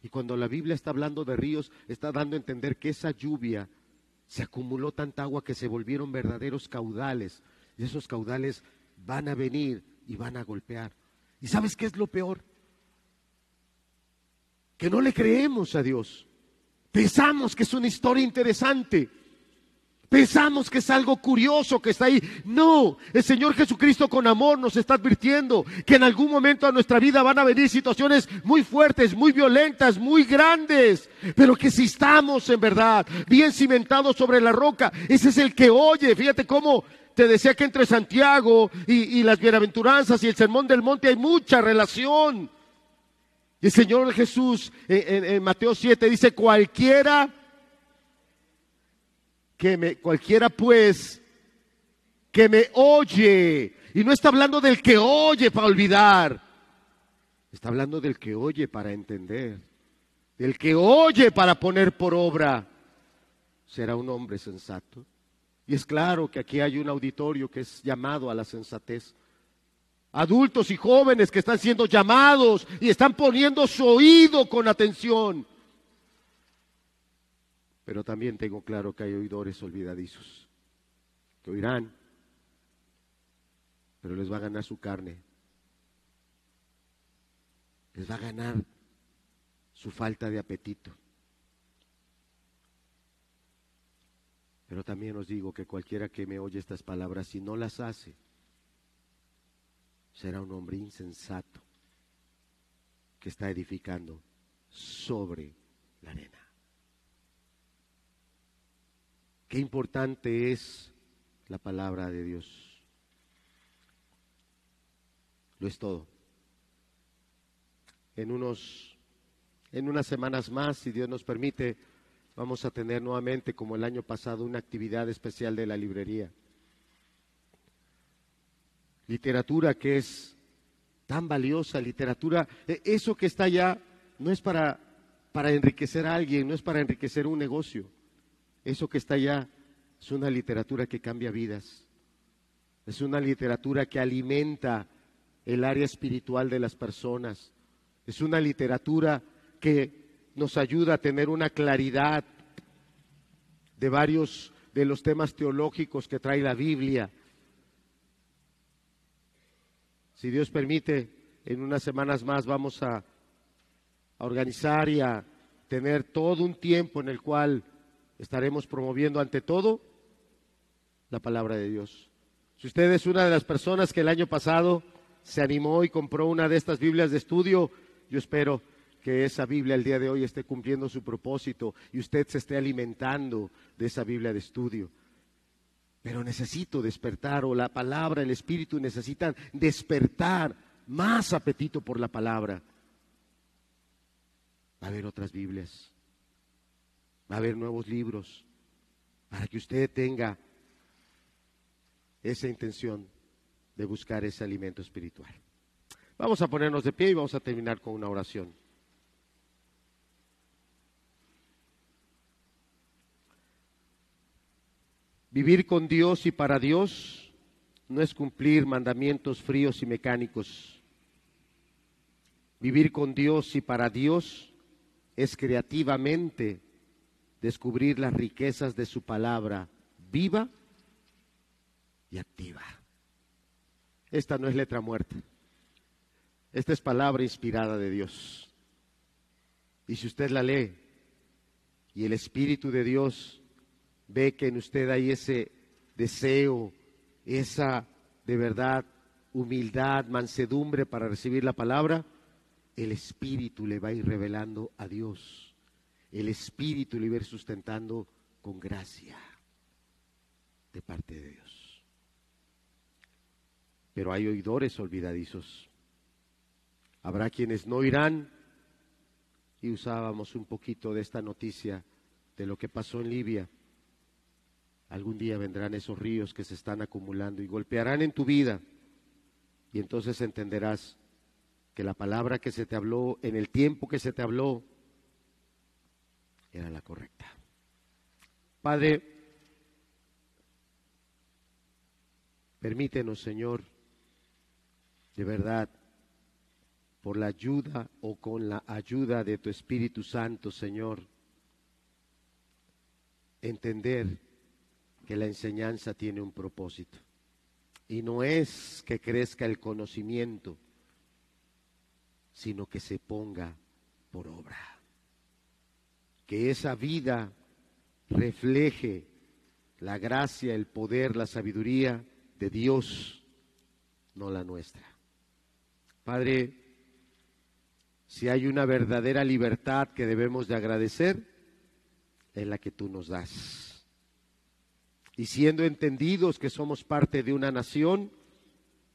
Y cuando la Biblia está hablando de ríos, está dando a entender que esa lluvia se acumuló tanta agua que se volvieron verdaderos caudales. Y esos caudales van a venir y van a golpear. ¿Y sabes qué es lo peor? Que no le creemos a Dios. Pensamos que es una historia interesante. Pensamos que es algo curioso que está ahí. No, el Señor Jesucristo con amor nos está advirtiendo que en algún momento de nuestra vida van a venir situaciones muy fuertes, muy violentas, muy grandes, pero que si estamos en verdad bien cimentados sobre la roca, ese es el que oye. Fíjate cómo te decía que entre Santiago y, las bienaventuranzas y el sermón del monte hay mucha relación. El Señor Jesús en, en Mateo 7 dice, cualquiera que me, cualquiera pues que me oye, y no está hablando del que oye para olvidar, está hablando del que oye para entender, del que oye para poner por obra, será un hombre sensato. Y es claro que aquí hay un auditorio que es llamado a la sensatez. Adultos y jóvenes que están siendo llamados y están poniendo su oído con atención pero también tengo claro que hay oidores olvidadizos, que oirán, pero les va a ganar su carne, les va a ganar su falta de apetito. Pero también os digo que cualquiera que me oye estas palabras, si no las hace, será un hombre insensato que está edificando sobre la arena. Qué importante es la palabra de Dios. Lo es todo. En unos en unas semanas más, si Dios nos permite, vamos a tener nuevamente como el año pasado una actividad especial de la librería. Literatura que es tan valiosa, literatura, e, eso que está allá no es para para enriquecer a alguien, no es para enriquecer un negocio. Eso que está allá es una literatura que cambia vidas. Es una literatura que alimenta el área espiritual de las personas. Es una literatura que nos ayuda a tener una claridad de varios de los temas teológicos que trae la Biblia. Si Dios permite, en unas semanas más vamos a, a organizar y a tener todo un tiempo en el cual estaremos promoviendo ante todo la palabra de Dios. Si usted es una de las personas que el año pasado se animó y compró una de estas Biblias de estudio, yo espero que esa Biblia el día de hoy esté cumpliendo su propósito y usted se esté alimentando de esa Biblia de estudio. Pero necesito despertar, o la palabra, el Espíritu necesitan despertar más apetito por la palabra. Va a haber otras Biblias va a haber nuevos libros para que usted tenga esa intención de buscar ese alimento espiritual. Vamos a ponernos de pie y vamos a terminar con una oración. Vivir con Dios y para Dios no es cumplir mandamientos fríos y mecánicos. Vivir con Dios y para Dios es creativamente descubrir las riquezas de su palabra viva y activa. Esta no es letra muerta. Esta es palabra inspirada de Dios. Y si usted la lee y el Espíritu de Dios ve que en usted hay ese deseo, esa de verdad humildad, mansedumbre para recibir la palabra, el Espíritu le va a ir revelando a Dios el Espíritu le sustentando con gracia de parte de Dios. Pero hay oidores olvidadizos. Habrá quienes no irán y usábamos un poquito de esta noticia de lo que pasó en Libia. algún día vendrán esos ríos que se están acumulando y golpearán en tu vida. Y entonces entenderás que la palabra que se te habló, en el tiempo que se te habló, era la correcta. Padre, permítenos, Señor, de verdad, por la ayuda o con la ayuda de tu Espíritu Santo, Señor, entender que la enseñanza tiene un propósito. Y no es que crezca el conocimiento, sino que se ponga por obra. Que esa vida refleje la gracia, el poder, la sabiduría de Dios, no la nuestra. Padre, si hay una verdadera libertad que debemos de agradecer, es la que tú nos das. Y siendo entendidos que somos parte de una nación,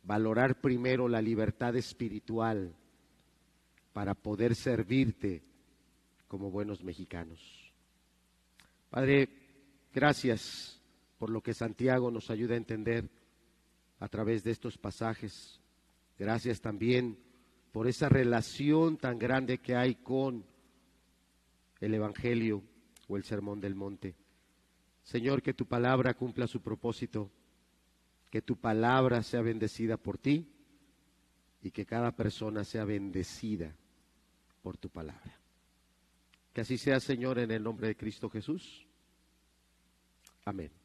valorar primero la libertad espiritual para poder servirte como buenos mexicanos. Padre, gracias por lo que Santiago nos ayuda a entender a través de estos pasajes. Gracias también por esa relación tan grande que hay con el Evangelio o el Sermón del Monte. Señor, que tu palabra cumpla su propósito, que tu palabra sea bendecida por ti y que cada persona sea bendecida por tu palabra. Que así sea, Señor, en el nombre de Cristo Jesús. Amén.